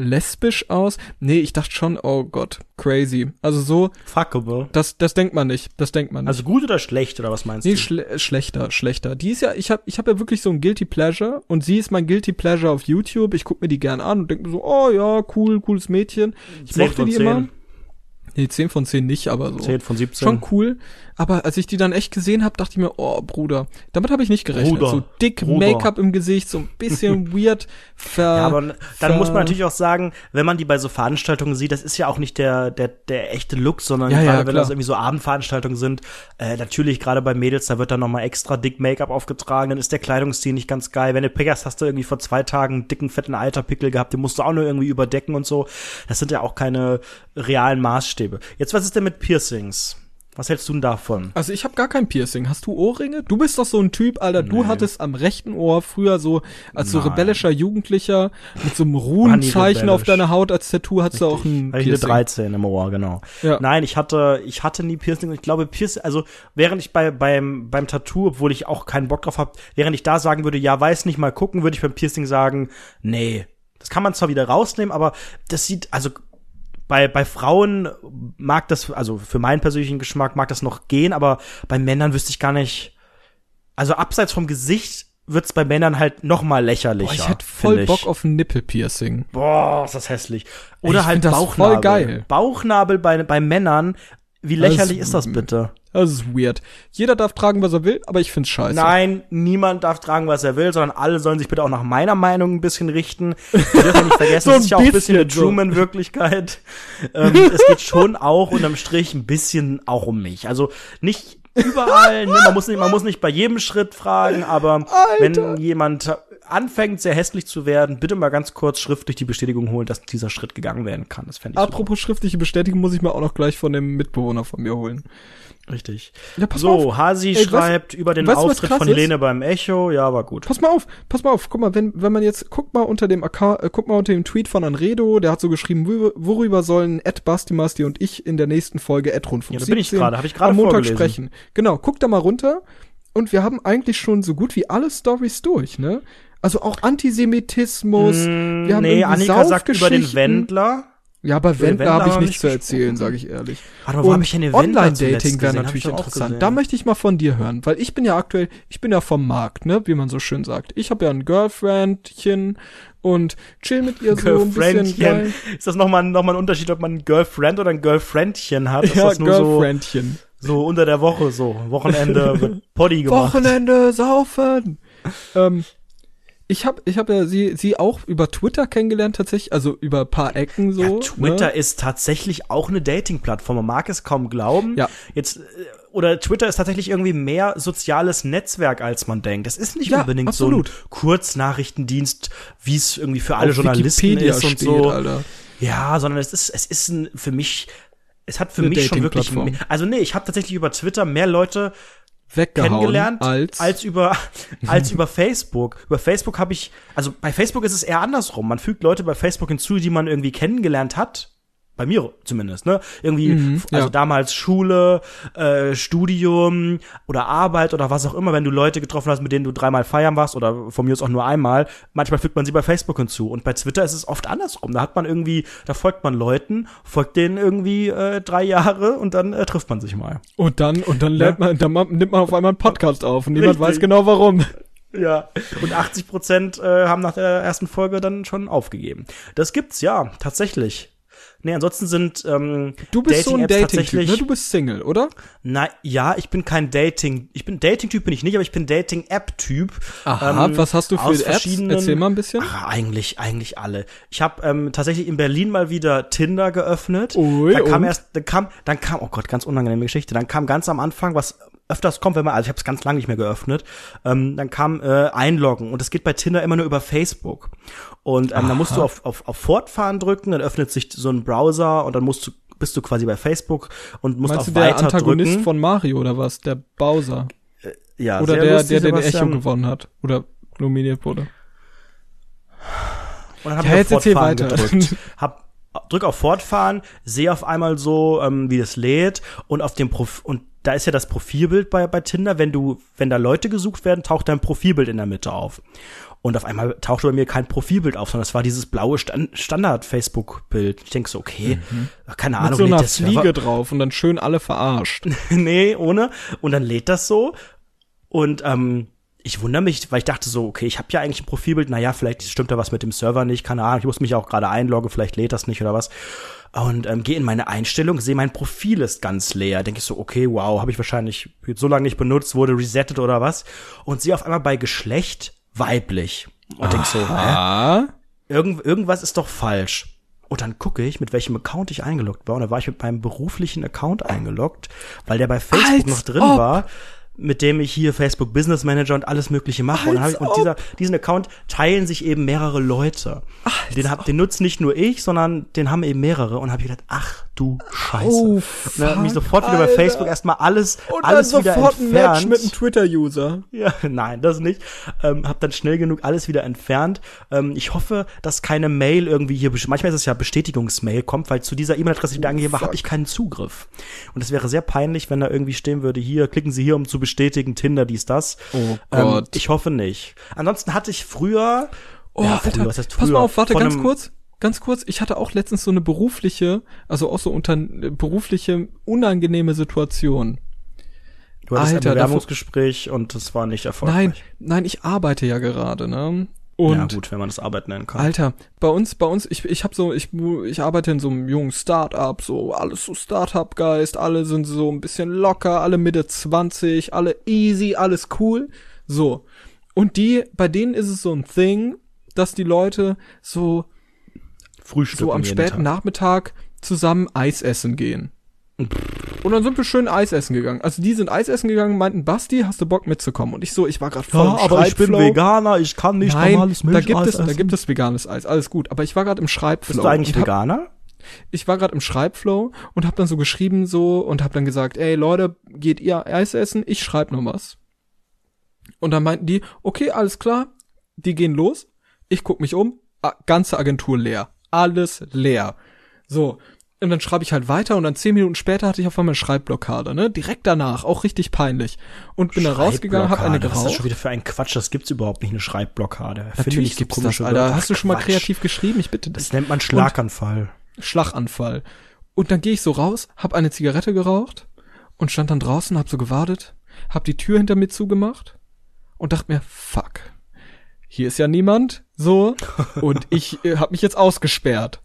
S1: Lesbisch aus? Nee, ich dachte schon, oh Gott, crazy. Also so,
S2: Fuckable.
S1: das, das denkt man nicht, das denkt man nicht.
S2: Also gut oder schlecht, oder was meinst
S1: Nee,
S2: du?
S1: schle schlechter, schlechter. Die ist ja, ich habe ich hab ja wirklich so ein Guilty Pleasure und sie ist mein Guilty Pleasure auf YouTube. Ich guck mir die gern an und denk mir so, oh ja, cool, cooles Mädchen. Ich mochte die
S2: zehn.
S1: immer. Nee, 10 von 10 nicht, aber so.
S2: 10 von 17.
S1: Schon cool. Aber als ich die dann echt gesehen habe, dachte ich mir, oh Bruder, damit habe ich nicht gerechnet.
S2: Bruder.
S1: So dick. Make-up im Gesicht, so ein bisschen weird. Ver,
S2: Ja, aber dann
S1: ver-
S2: muss man natürlich auch sagen, wenn man die bei so Veranstaltungen sieht, das ist ja auch nicht der, der, der echte Look, sondern
S1: Ja, ja,
S2: gerade wenn
S1: klar.
S2: das irgendwie so Abendveranstaltungen sind, äh, natürlich gerade bei Mädels, da wird dann nochmal extra dick Make-up aufgetragen, dann ist der Kleidungsstil nicht ganz geil. Wenn du Pech hast, du irgendwie vor zwei Tagen einen dicken, fetten Eiterpickel gehabt, den musst du auch nur irgendwie überdecken und so. Das sind ja auch keine realen Maßstäbe. Jetzt, was ist denn mit Piercings? Was hältst du denn davon?
S1: Also ich habe gar kein Piercing. Hast du Ohrringe? Du bist doch so ein Typ, Alter. Du hattest am rechten Ohr früher so als so
S2: Nein.
S1: rebellischer Jugendlicher mit so einem Runenzeichen auf deiner Haut als Tattoo hattest du auch ein
S2: Hatte ich eine
S1: Piercing.
S2: 13 im Ohr, genau.
S1: Ja.
S2: Nein, ich hatte, ich hatte nie Piercing. Ich glaube, Piercing, also während ich bei, beim, beim Tattoo, obwohl ich auch keinen Bock drauf habe, während ich da sagen würde, ja, weiß nicht, mal gucken, würde ich beim Piercing sagen, nee. Das kann man zwar wieder rausnehmen, aber das sieht, also bei, bei Frauen mag das, also für meinen persönlichen Geschmack mag das noch gehen, aber bei Männern wüsste ich gar nicht, also abseits vom Gesicht wird's bei Männern halt noch mal lächerlicher.
S1: Boah, ich hätte voll
S2: ich.
S1: Bock auf ein Nippelpiercing.
S2: Boah, ist das hässlich. Oder
S1: Ich
S2: halt Bauchnabel.
S1: voll geil.
S2: Bauchnabel bei, bei Männern. Wie lächerlich ist das bitte?
S1: Das ist weird. Jeder darf tragen, was er will, aber ich find's scheiße.
S2: Nein, niemand darf tragen, was er will, sondern alle sollen sich bitte auch nach meiner Meinung ein bisschen richten. Wir dürfen nicht vergessen,
S1: So
S2: das
S1: ein
S2: ist ja auch ein bisschen eine. Truman-Wirklichkeit. ähm, es geht schon auch unterm Strich ein bisschen auch um mich. Also nicht überall, ne, man muss nicht, man muss nicht bei jedem Schritt fragen, aber wenn jemand anfängt, sehr hässlich zu werden, bitte mal ganz kurz schriftlich die Bestätigung holen, dass dieser Schritt gegangen werden kann. Das fände ich super.
S1: Apropos schriftliche Bestätigung muss ich mir auch noch gleich von dem Mitbewohner von mir holen.
S2: Richtig.
S1: Ja, pass
S2: so,
S1: mal auf.
S2: Hasi
S1: Ey,
S2: schreibt über den
S1: weißt
S2: Auftritt von
S1: ist?
S2: Helene beim Echo. Ja, war gut.
S1: Pass mal auf, pass mal auf. Guck mal, wenn, wenn man jetzt, guck mal unter dem Account, äh, guck mal unter dem Tweet von Anredo, der hat so geschrieben, worüber, sollen Ed Bastimasti und ich in der nächsten Folge Ed Rundfunk
S2: Ja, da bin ich
S1: 17
S2: gerade, hab ich gerade
S1: am Montag
S2: vorgelesen.
S1: sprechen. Genau, guck da mal runter und wir haben eigentlich schon so gut wie alle Stories durch, ne? Also auch Antisemitismus, wir haben
S2: Mm, nee, Annika sagt über den. Wendler.
S1: Ja, aber Wendler habe ich nichts zu
S2: nicht
S1: erzählen,
S2: gesprochen.
S1: sage ich ehrlich.
S2: Warte mal, wo hab ich denn
S1: Online-Dating wäre natürlich interessant. Da möchte ich mal von dir hören, weil ich bin ja aktuell, ich bin ja vom Markt, ne, wie man so schön sagt. Ich habe ja ein Girlfriendchen und chill mit ihr so ein bisschen.
S2: Ist das nochmal noch mal ein Unterschied, ob man ein Girlfriend oder ein Girlfriendchen hat? Ist
S1: Ja,
S2: das nur so,
S1: Girlfriendchen.
S2: so unter der Woche so? Wochenende wird Poddy gemacht.
S1: Wochenende saufen. ähm, ich habe ich hab ja sie, sie auch über Twitter kennengelernt tatsächlich, also über ein paar Ecken so.
S2: Ja, Twitter
S1: Ne?
S2: ist tatsächlich auch eine Dating-Plattform. Man mag es kaum glauben.
S1: Ja.
S2: Jetzt, äh, oder Twitter ist tatsächlich irgendwie mehr soziales Netzwerk, als man denkt. Das ist nicht
S1: Ja,
S2: unbedingt
S1: absolut.
S2: so ein Kurznachrichtendienst, wie es irgendwie für alle
S1: Auf
S2: Journalisten
S1: Wikipedia
S2: ist und
S1: steht,
S2: so.
S1: Alter.
S2: Ja, sondern es ist, es ist ein, für mich, es hat für
S1: Eine
S2: mich schon wirklich, also nee, ich habe tatsächlich über Twitter mehr Leute kennengelernt
S1: als,
S2: als über als über Facebook. Über Facebook habe ich also bei Facebook ist es eher andersrum. Man fügt Leute bei Facebook hinzu, die man irgendwie kennengelernt hat bei mir zumindest, ne? Irgendwie, mhm, also ja. damals Schule, äh, Studium oder Arbeit oder was auch immer, wenn du Leute getroffen hast, mit denen du dreimal feiern warst oder von mir aus auch nur einmal, manchmal fügt man sie bei Facebook hinzu. Und bei Twitter ist es oft andersrum. Da hat man irgendwie, da folgt man Leuten, folgt denen irgendwie äh, drei Jahre und dann äh, trifft man sich mal.
S1: Und dann, und dann lernt ja? man, dann nimmt man auf einmal einen Podcast auf und niemand Richtig. weiß genau warum.
S2: Ja, und 80 Prozent äh, haben nach der ersten Folge dann schon aufgegeben. Das gibt's, ja, tatsächlich. Nee, ansonsten sind ähm,
S1: Du bist Dating so ein Dating-Typ, ne? Du bist Single, oder?
S2: Na ja, ich bin kein Dating. Ich bin Dating-Typ bin ich nicht, aber ich bin Dating-App-Typ.
S1: Aha, ähm, was hast du für Apps? Erzähl mal ein bisschen.
S2: Ach, eigentlich, eigentlich alle. Ich habe ähm, tatsächlich in Berlin mal wieder Tinder geöffnet. Ui, da kam und? erst, dann kam, dann kam, oh Gott, ganz unangenehme Geschichte. Dann kam ganz am Anfang, was öfters kommt, wenn man, also ich habe es ganz lange nicht mehr geöffnet, ähm, dann kam äh, Einloggen und es geht bei Tinder immer nur über Facebook. Und ähm, dann musst du auf, auf, auf Fortfahren drücken, dann öffnet sich so ein Browser und dann musst du bist du quasi bei Facebook und musst Meinst auf du der Antagonist drücken.
S1: von Mario oder was? Der Bowser? Äh, ja, oder der, lustig, der den Echo gewonnen hat oder nominiert wurde.
S2: Und dann hab ja, ich jetzt Fortfahren weiter. gedrückt. Hab drück auf Fortfahren, sehe auf einmal so, ähm, wie das lädt und auf dem Prof und da ist ja das Profilbild bei, bei Tinder, wenn du, wenn da Leute gesucht werden, taucht dein Profilbild in der Mitte auf. Und auf einmal tauchte bei mir kein Profilbild auf, sondern es war dieses blaue Stand Standard-Facebook-Bild. Ich denke so, okay, mhm. keine Ahnung.
S1: Mit so einer Fliege drauf und dann schön alle verarscht.
S2: nee, ohne. Und dann lädt das so. Und ähm, ich wundere mich, weil ich dachte so, okay, ich habe ja eigentlich ein Profilbild, naja, vielleicht stimmt da was mit dem Server nicht, keine Ahnung, ich muss mich auch gerade einloggen, vielleicht lädt das nicht oder was. Und ähm, gehe in meine Einstellung, sehe, mein Profil ist ganz leer. Denke ich so, okay, wow, habe ich wahrscheinlich so lange nicht benutzt, wurde resettet oder was. Und sehe auf einmal bei Geschlecht weiblich. Und denk so, hä? Irgend, irgendwas ist doch falsch. Und dann gucke ich, mit welchem Account ich eingeloggt war. Und da war ich mit meinem beruflichen Account eingeloggt, weil der bei Facebook Als noch drin ob. war mit dem ich hier Facebook Business Manager und alles Mögliche mache. Und, ich, und dieser, diesen Account teilen sich eben mehrere Leute. Als den, hab, den nutzt nicht nur ich, sondern den haben eben mehrere. Und habe ich gedacht, ach du Scheiße. Oh, fuck, und dann mich sofort wieder bei Facebook erstmal alles, und alles wieder sofort entfernt. Ein Match
S1: mit einem Twitter-User.
S2: Ja, nein, das nicht. Ähm, hab dann schnell genug alles wieder entfernt. Ähm, ich hoffe, dass keine Mail irgendwie hier, manchmal ist es ja Bestätigungsmail kommt, weil zu dieser E-Mail-Adresse, die da angegeben war, habe ich keinen Zugriff. Und es wäre sehr peinlich, wenn da irgendwie stehen würde, hier, klicken Sie hier, um zu bestätigen, Tinder, dies, das.
S1: Oh ähm, Gott.
S2: Ähm, ich hoffe nicht. Ansonsten hatte ich früher,
S1: oh, ja, früher, was heißt früher? Pass mal auf, warte, ganz kurz. Ganz kurz, ich hatte auch letztens so eine berufliche, also auch so unter berufliche unangenehme Situation.
S2: Du hattest Alter, ein Bewerbungsgespräch davor, und das war nicht erfolgreich.
S1: Nein, nein, ich arbeite ja gerade, ne? Und ja,
S2: gut, wenn man das Arbeit nennen kann.
S1: Alter, bei uns, bei uns, ich, ich habe so, ich, ich arbeite in so einem jungen Start-up, so alles so Start-up-Geist, alle sind so ein bisschen locker, alle Mitte 20, alle easy, alles cool. So. Und die, bei denen ist es so ein Thing, dass die Leute so,
S2: Frühstück
S1: so am späten Nachmittag zusammen Eis essen gehen. Und dann sind wir schön Eis essen gegangen. Also die sind Eis essen gegangen, meinten, Basti, hast du Bock mitzukommen? Und ich so, ich war gerade voll ja, im
S2: aber ich bin Veganer, ich kann nicht
S1: Nein, normales Milch da gibt es, essen. da gibt es veganes Eis, alles gut. Aber ich war gerade im Schreibflow.
S2: Bist du eigentlich Veganer?
S1: Ich war gerade im Schreibflow und hab dann so geschrieben so und hab dann gesagt, ey Leute, geht ihr Eis essen? Ich schreib noch was. Und dann meinten die, okay, alles klar, die gehen los. Ich guck mich um, ganze Agentur leer, alles leer. So, und dann schreibe ich halt weiter und dann zehn Minuten später hatte ich auf einmal eine Schreibblockade, ne? Direkt danach, auch richtig peinlich. Und bin da rausgegangen, hab eine geraucht. Was ist
S2: das schon wieder für ein Quatsch? Das gibt's überhaupt nicht, eine Schreibblockade.
S1: Natürlich so gibt's das, Alter. Hast du schon mal kreativ geschrieben? Ich bitte
S2: dich. Das nennt man Schlaganfall.
S1: Und Schlaganfall. Und dann gehe ich so raus, hab eine Zigarette geraucht und stand dann draußen, hab so gewartet, hab die Tür hinter mir zugemacht und dachte mir, fuck. Hier ist ja niemand, so, und ich äh, hab mich jetzt ausgesperrt.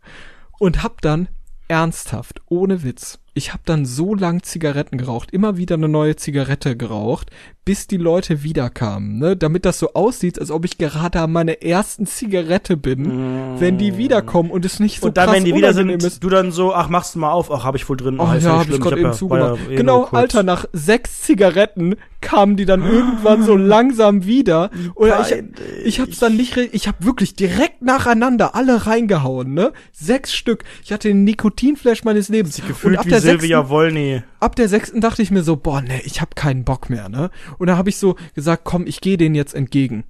S1: Und hab dann ernsthaft, ohne Witz, ich habe dann so lang Zigaretten geraucht, immer wieder eine neue Zigarette geraucht, bis die Leute wiederkamen, ne? Damit das so aussieht, als ob ich gerade an meiner ersten Zigarette bin, mm. wenn die wiederkommen und es nicht so
S2: Und dann, wenn die wieder sind, ist. du dann so, ach, machst du mal auf, ach, habe ich wohl drin.
S1: Oh, ja, hab ich gerade eben zugemacht. Ja eh genau, Alter, nach sechs Zigaretten kamen die dann irgendwann so langsam wieder. Oder ich, ich hab's dann nicht, ich hab wirklich direkt nacheinander alle reingehauen, ne? Sechs Stück. Ich hatte den Nikotinflash meines Lebens.
S2: Gefühlt wie Silvia Wollny.
S1: Ab der sechsten dachte ich mir so, boah, ne, ich hab keinen Bock mehr, ne? Und da habe ich so gesagt, komm, ich gehe denen jetzt entgegen.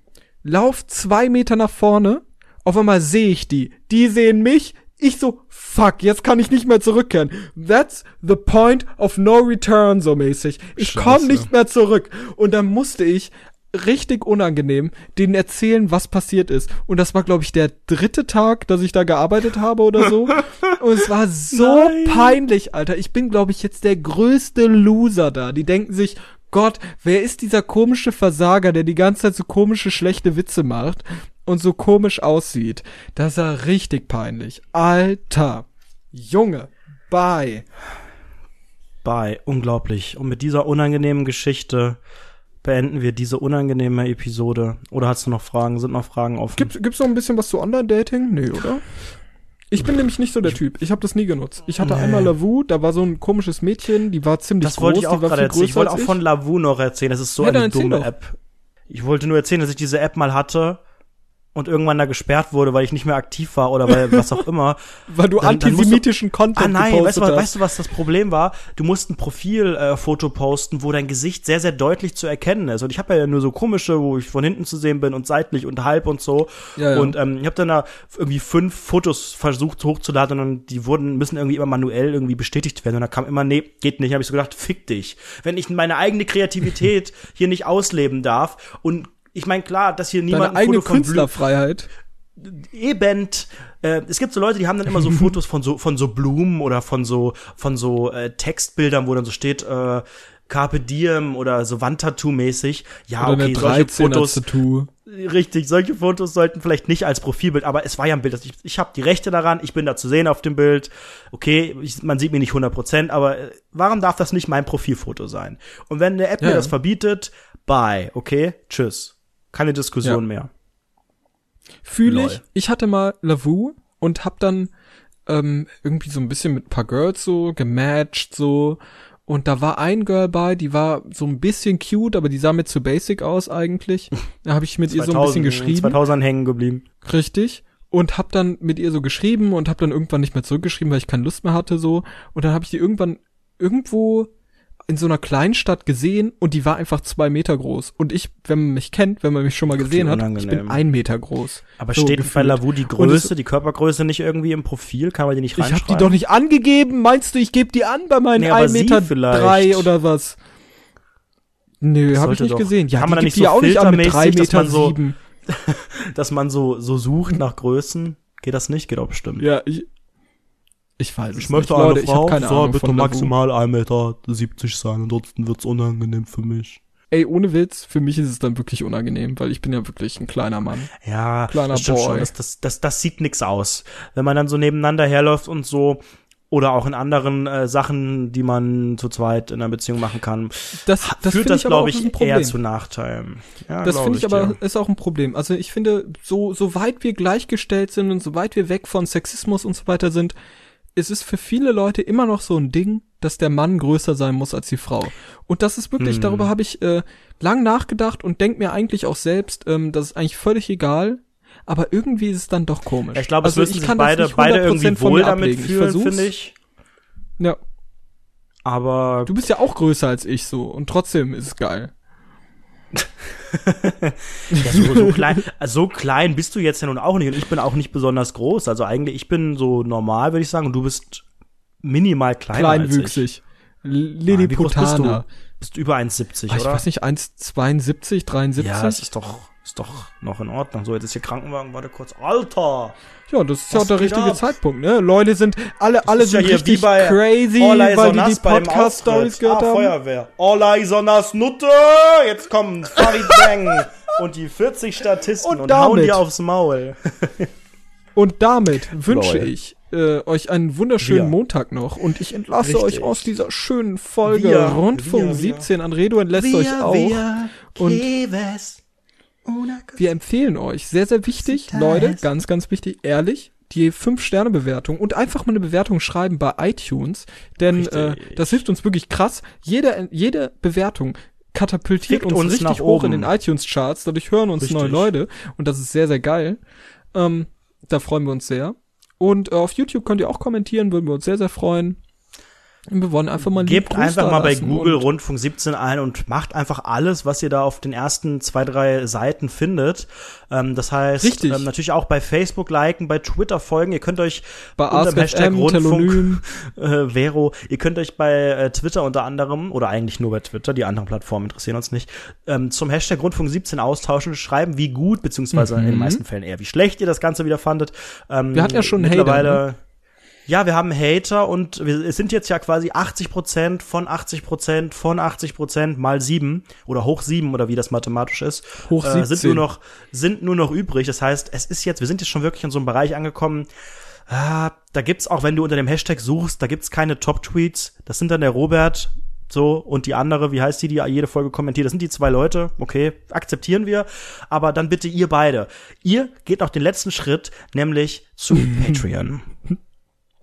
S1: Lauf zwei Meter nach vorne, auf einmal sehe ich die. Die sehen mich, Ich so, fuck, jetzt kann ich nicht mehr zurückkehren. That's the point of no return, so mäßig. Ich komme nicht mehr zurück. Und dann musste ich richtig unangenehm, denen erzählen, was passiert ist. Und das war, glaube ich, der dritte Tag, dass ich da gearbeitet habe oder so. Und es war so Nein. peinlich, Alter. Ich bin, glaube ich, jetzt der größte Loser da. Die denken sich, Gott, wer ist dieser komische Versager, der die ganze Zeit so komische, schlechte Witze macht und so komisch aussieht? Das war richtig peinlich. Alter. Junge. Bye.
S2: Bye. Unglaublich. Und mit dieser unangenehmen Geschichte beenden wir diese unangenehme Episode. Oder hast du noch Fragen? Sind noch Fragen offen?
S1: Gibt, gibt's noch ein bisschen was zu Online-Dating? Nee, oder? Ich bin nämlich nicht so der Typ. Ich habe das nie genutzt. Ich hatte nee. einmal Lavu, da war so ein komisches Mädchen, die war ziemlich
S2: das groß. Das wollte ich auch gerade erzählen. Ich wollte auch von Lavu noch erzählen. Das ist so ja, eine dumme App. Ich wollte nur erzählen, dass ich diese App mal hatte und irgendwann da gesperrt wurde, weil ich nicht mehr aktiv war oder weil was auch immer.
S1: weil du dann, antisemitischen dann du, Content
S2: Ah nein, weißt du, was, weißt du, was das Problem war? Du musst ein Profilfoto äh, posten, wo dein Gesicht sehr, sehr deutlich zu erkennen ist. Und ich habe ja nur so komische, wo ich von hinten zu sehen bin und seitlich und halb und so. Ja, ja. Und ähm, ich habe dann da irgendwie fünf Fotos versucht hochzuladen und die wurden, müssen irgendwie immer manuell irgendwie bestätigt werden. Und da kam immer, nee, geht nicht. Habe ich so gedacht, fick dich. Wenn ich meine eigene Kreativität hier nicht ausleben darf und ich meine, klar, dass hier niemand
S1: Deine eigene Künstlerfreiheit.
S2: Eben, äh, es gibt so Leute, die haben dann immer so Fotos von so von so Blumen oder von so von so äh, Textbildern, wo dann so steht äh, Carpe Diem oder so Wandtattoo-mäßig. Ja, oder okay, solche Fotos. Tattoo. Richtig, solche Fotos sollten vielleicht nicht als Profilbild, aber es war ja ein Bild. Ich, ich habe die Rechte daran, ich bin da zu sehen auf dem Bild. Okay, ich, man sieht mich nicht 100%, aber äh, warum darf das nicht mein Profilfoto sein? Und wenn eine App ja. mir das verbietet, bye, okay, tschüss. Keine Diskussion ja. mehr.
S1: Fühle ich. Ich hatte mal Lavu und hab dann ähm, irgendwie so ein bisschen mit ein paar Girls so gematcht so und da war ein Girl bei, die war so ein bisschen cute, aber die sah mir zu basic aus eigentlich. Da habe ich mit 2000, ihr so ein bisschen geschrieben.
S2: 2000 hängen geblieben.
S1: Richtig. Und hab dann mit ihr so geschrieben und hab dann irgendwann nicht mehr zurückgeschrieben, weil ich keine Lust mehr hatte so. Und dann habe ich die irgendwann irgendwo in so einer Kleinstadt gesehen und die war einfach zwei Meter groß. Und ich, wenn man mich kennt, wenn man mich schon mal gesehen hat, ich bin ein Meter groß.
S2: Aber so steht gefühlt. bei Lavu die Größe, die Körpergröße nicht irgendwie im Profil? Kann man die nicht reinschreiben?
S1: Ich hab die doch nicht angegeben. Meinst du, ich gebe die an bei meinen nee, 1 Meter drei oder was? Nö, habe ich nicht doch, gesehen.
S2: Ja, kann man da nicht so auch nicht an mit drei Meter so, sieben. dass man so, so sucht nach Größen. Geht das nicht? Geht auch bestimmt.
S1: Ja, ich, ich weiß
S2: Ich möchte eine Leute, Frau, keine soll bitte maximal 1,70 Meter sein, ansonsten wird's unangenehm für mich.
S1: Ey, ohne Witz, für mich ist es dann wirklich unangenehm, weil ich bin ja wirklich ein kleiner Mann.
S2: Ja, kleiner das Boy. Schon. Das, das, das, das sieht nix aus. Wenn man dann so nebeneinander herläuft und so, oder auch in anderen äh, Sachen, die man zu zweit in einer Beziehung machen kann,
S1: das, das führt das, glaube ich,
S2: eher zu Nachteilen.
S1: Ja, das finde ich, ich aber ja. ist auch ein Problem. Also ich finde, so, so weit wir gleichgestellt sind und so weit wir weg von Sexismus und so weiter sind, es ist für viele Leute immer noch so ein Ding, dass der Mann größer sein muss als die Frau. Und das ist wirklich, hm. darüber habe ich äh, lang nachgedacht und denk mir eigentlich auch selbst, ähm, das ist eigentlich völlig egal. Aber irgendwie ist es dann doch komisch.
S2: Ich glaube, es also, müssen sich beide, beide irgendwie wohl damit fühlen, finde ich.
S1: Ja.
S2: Aber.
S1: Du bist ja auch größer als ich so und trotzdem ist es geil
S2: ja, so, so, klein, so klein bist du jetzt ja nun auch nicht und ich bin auch nicht besonders groß. Also eigentlich, ich bin so normal, würde ich sagen, und du bist minimal kleiner
S1: Kleinwüchsig. Lilliputaner.
S2: Bist du? bist über 1,70, oder?
S1: Ich weiß nicht, 1,72, 73?
S2: Ja, das ist doch, ist doch noch in Ordnung. So, jetzt ist hier Krankenwagen, warte kurz. Alter!
S1: Ja, das ist ja auch der richtige ab? Zeitpunkt, ne? Leute sind, alle, alle sind ja richtig crazy, weil die die Podcast-Stories gehört ah, haben.
S2: Feuerwehr. All eyes on us, Nutte! Jetzt kommen Farid Bang und die 40 Statisten und, und damit, hauen dir aufs Maul.
S1: und damit wünsche Lol. ich äh, euch einen wunderschönen wir. Montag noch und ich entlasse Richtig. euch aus dieser schönen Folge wir, Rundfunk wir, 17. Andredo entlässt euch auch. und wir empfehlen euch, sehr, sehr wichtig, Leute, ganz, ganz wichtig, ehrlich, die 5-Sterne-Bewertung und einfach mal eine Bewertung schreiben bei iTunes, denn äh, das hilft uns wirklich krass. Jede, jede Bewertung katapultiert Fickt uns, richtig hoch oben. in den iTunes-Charts, dadurch hören uns richtig. neue Leute und das ist sehr, sehr geil. Ähm, da freuen wir uns sehr. Und äh, auf YouTube könnt ihr auch kommentieren, würden wir uns sehr, sehr freuen. Wir wollen einfach mal
S2: Gebt einfach mal bei Google Rundfunk 17 ein und macht einfach alles, was ihr da auf den ersten zwei, drei Seiten findet. Ähm, das heißt, ähm, natürlich auch bei Facebook liken, bei Twitter folgen. Ihr könnt euch
S1: bei unter dem Hashtag
S2: Rundfunk äh, Vero, ihr könnt euch bei äh, Twitter unter anderem, oder eigentlich nur bei Twitter, die anderen Plattformen interessieren uns nicht, ähm, zum Hashtag Rundfunk 17 austauschen, schreiben, wie gut, beziehungsweise mhm. in den meisten Fällen eher, wie schlecht ihr das Ganze wieder fandet.
S1: Ähm, Wir hatten ja schon
S2: mittlerweile. Hater, ne? Ja, wir haben Hater und wir, es sind jetzt ja quasi 80 Prozent von 80 Prozent von 80 Prozent mal sieben oder hoch sieben oder wie das mathematisch ist,
S1: hoch äh,
S2: sind nur noch sind nur noch übrig. Das heißt, es ist jetzt, wir sind jetzt schon wirklich in so einem Bereich angekommen. Ah, da gibt's auch, wenn du unter dem Hashtag suchst, da gibt's keine Top-Tweets. Das sind dann der Robert, so, und die andere, wie heißt die, die jede Folge kommentiert? Das sind die zwei Leute, okay, akzeptieren wir. Aber dann bitte ihr beide. Ihr geht noch den letzten Schritt, nämlich zu Patreon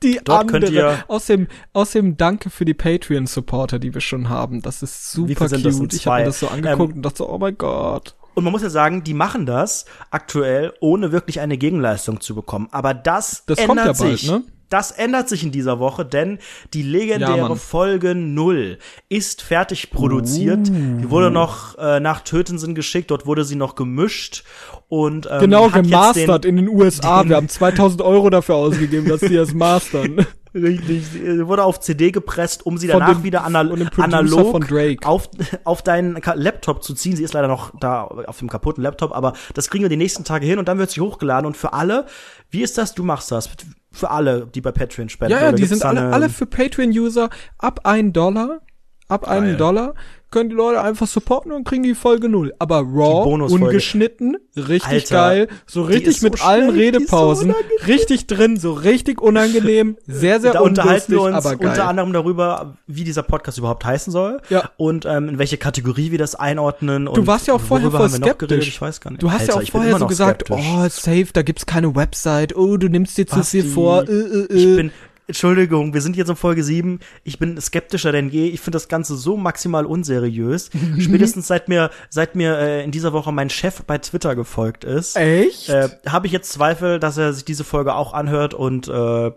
S1: die Dort andere. Ihr Außerdem, außerdem danke für die Patreon-Supporter, die wir schon haben. Das ist super cute. Ich habe mir das so angeguckt ähm, und dachte so, oh mein Gott.
S2: Und man muss ja sagen, die machen das aktuell, ohne wirklich eine Gegenleistung zu bekommen. Aber das, das ändert ja sich. Bald, ne? Das ändert sich in dieser Woche, denn die legendäre ja, Folge 0 ist fertig produziert. Uh. Die wurde noch äh, nach Tötensen geschickt, dort wurde sie noch gemischt und ähm,
S1: genau gemastert den, in den USA. Den, Wir haben 2000 Euro dafür ausgegeben, dass sie das mastern.
S2: Richtig, wurde auf CD gepresst, um sie danach dem, wieder anal analog auf, auf deinen Laptop zu ziehen. Sie ist leider noch da auf dem kaputten Laptop, aber das kriegen wir die nächsten Tage hin und dann wird sie hochgeladen. Und für alle, wie ist das? Du machst das. Für alle, die bei Patreon spenden.
S1: Ja, ja, die sind alle, alle für Patreon-User ab ein Dollar. Ab einem Dollar können die Leute einfach supporten und kriegen die Folge null. Aber Raw, ungeschnitten, richtig Alter, geil, so richtig mit so allen Redepausen, so richtig drin, so richtig unangenehm, sehr, sehr
S2: da unterhalten wir uns aber geil. unter anderem darüber, wie dieser Podcast überhaupt heißen soll
S1: ja.
S2: und ähm, in welche Kategorie wir das einordnen.
S1: Du warst ja auch vorher voll skeptisch.
S2: Ich weiß gar nicht.
S1: Du hast Alter, ja auch vorher so gesagt, skeptisch. oh, safe, da gibt's keine Website, oh, du nimmst dir zu viel vor. Äh, äh, äh.
S2: Ich bin Entschuldigung, wir sind jetzt in Folge 7. Ich bin skeptischer denn je. Ich finde das Ganze so maximal unseriös. Spätestens seit mir, seit mir äh, in dieser Woche mein Chef bei Twitter gefolgt ist.
S1: Echt?
S2: Äh, Habe ich jetzt Zweifel, dass er sich diese Folge auch anhört und äh,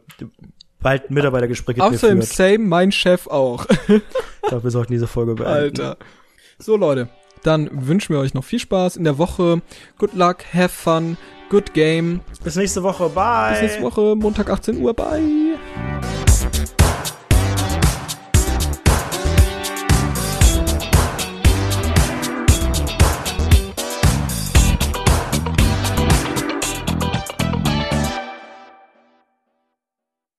S2: bald Mitarbeitergespräche
S1: Außerdem same, mein Chef auch.
S2: ich glaube, wir sollten diese Folge beenden.
S1: Alter. So, Leute. Dann wünschen wir euch noch viel Spaß in der Woche. Good luck, have fun, good game.
S2: Bis nächste Woche. Bye.
S1: Bis nächste Woche, Montag 18 Uhr. Bye.